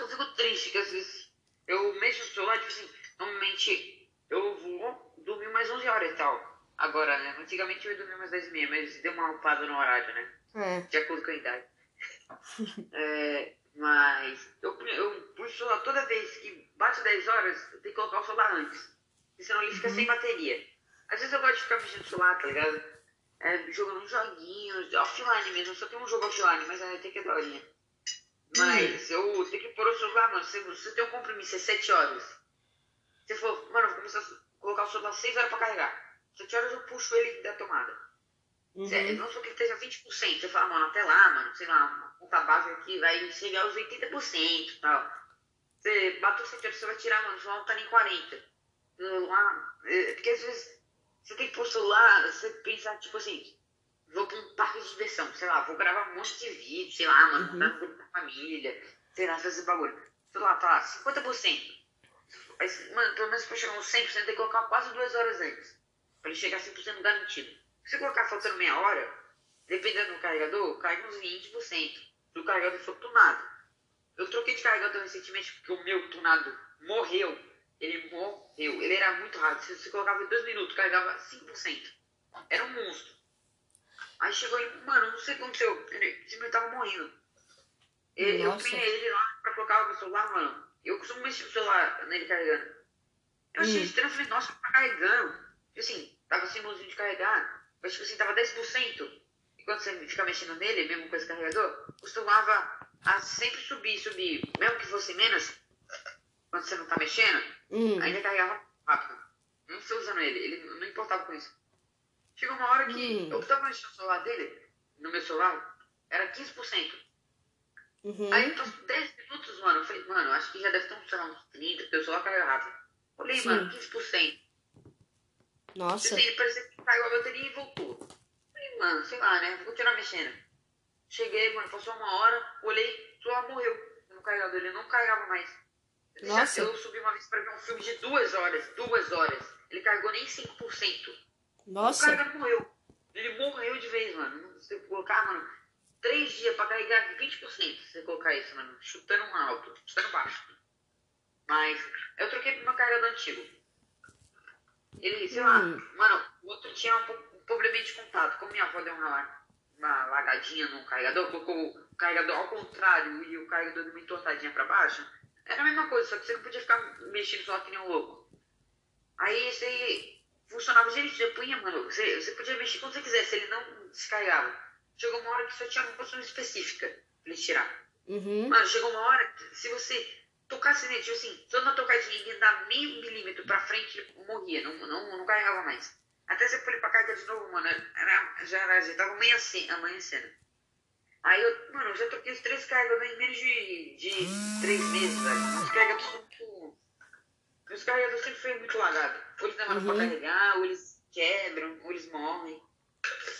Eu fico triste que às vezes eu mexo no celular, tipo assim, normalmente eu vou dormir mais 11 horas e tal. Agora, né? Antigamente eu ia dormir mais 10 e meia, mas deu uma upada no horário, né? É. De acordo com a idade. é, mas eu, eu puxo o celular toda vez que bate 10 horas, eu tenho que colocar o celular antes. Senão ele fica uhum. sem bateria. Às vezes eu gosto de ficar mexendo no celular, tá ligado? É, jogando uns joguinhos, offline mesmo, só tem um jogo offline, mas aí tem que é daorinha. Mas eu tenho que pôr o celular, mano. Se você tem um compromisso, é 7 horas. Você falou, mano, vou começar a colocar o celular 6 horas pra carregar. 7 horas eu puxo ele da tomada. Uhum. Você, não só que ele esteja 20%. Você fala, mano, até lá, mano, sei lá, uma conta básica aqui vai chegar aos 80% e tal. Você bateu 7 horas, você vai tirar, mano, o celular não tá nem 40%. Lá, é, porque às vezes você tem que celular, você pensa, tipo assim, vou pra um parque de diversão, sei lá, vou gravar um monte de vídeo, sei lá, mano, uhum. no grupo da família, sei lá, fazer bagulho. Sei lá, tá lá, 50%. Aí, mano, pelo menos pra chegar uns 100%, tem que colocar quase duas horas antes. Pra ele chegar 100% garantido. Se você colocar faltando meia hora, dependendo do carregador, cai uns 20% do carregador for tunado. Eu troquei de carregador recentemente porque o meu tunado morreu. Ele morreu. Ele era muito rápido. Se você colocava em 2 minutos, carregava 5%. Era um monstro. Aí chegou aí, mano, não sei o que aconteceu. Ele simplesmente tava morrendo. E- Eu punha ele lá pra colocar o celular, mano. Eu costumo mexer o celular nele carregando. Eu achei Hum. estranho, eu falei, nossa, tá carregando. Tipo assim, tava simbolzinho de carregar, mas tipo assim, tava 10%. E quando você fica mexendo nele, mesmo com esse carregador, costumava a sempre subir, subir. Mesmo que fosse menos, quando você não tá mexendo, Hum. ainda carregava rápido. Não estou usando ele, ele não importava com isso. Chegou uma hora que Hum. eu tava mexendo no celular dele, no meu celular, era 15%. Uhum. Aí passou 10 minutos, mano. Eu falei, mano, acho que já deve ter uns, sei lá, uns 30, porque o celular carrega rápido. Olhei, Sim. mano, 15%. Nossa. Tipo assim, ele parecia que caiu a bateria e voltou. Falei, mano, sei lá, né? Vou continuar mexendo. Cheguei, mano, passou uma hora, olhei, o celular morreu no carregador, ele não carregava mais. Eu já- Nossa. Eu subi uma vez pra ver um filme de duas horas, duas horas. Ele carregou nem 5%. O Nossa. carregador morreu. Ele morreu de vez, mano. Você colocar, mano, três dias pra carregar 20%. Se você colocar isso, mano, chutando um alto, chutando baixo. Mas eu troquei pro meu carregador antigo. Ele, sei lá, Hum. mano, o outro tinha um, um probleminha de contato. Como minha avó deu uma, uma lagadinha no carregador, colocou o carregador ao contrário e o carregador deu uma entortadinha pra baixo. Era a mesma coisa, só que você não podia ficar mexendo só que nem um louco. Aí esse aí funcionava direitinho, você punha, mano, você, você podia mexer quando você quisesse, ele não descarregava. Chegou uma hora que só tinha uma posição específica pra ele tirar. Uhum. Mano, chegou uma hora que se você tocasse nele, tipo assim, só uma tocadinha e dar meio milímetro pra frente, ele morria, não, não, não carregava mais. Até você pôr ele pra carregar de novo, mano, era, já, era, já tava amanhecendo. amanhecendo. Aí eu, mano, eu já troquei os três carregadores em menos de, de três meses, velho. Os são muito. Os carregadores sempre foi muito lagado. Ou eles demoram Uhum. pra carregar, ou eles quebram, ou eles morrem.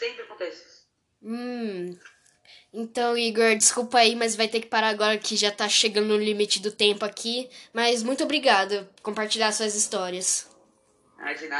Sempre acontece isso. Hum. Então, Igor, desculpa aí, mas vai ter que parar agora que já tá chegando no limite do tempo aqui. Mas muito obrigado por compartilhar suas histórias. Ah, de nada.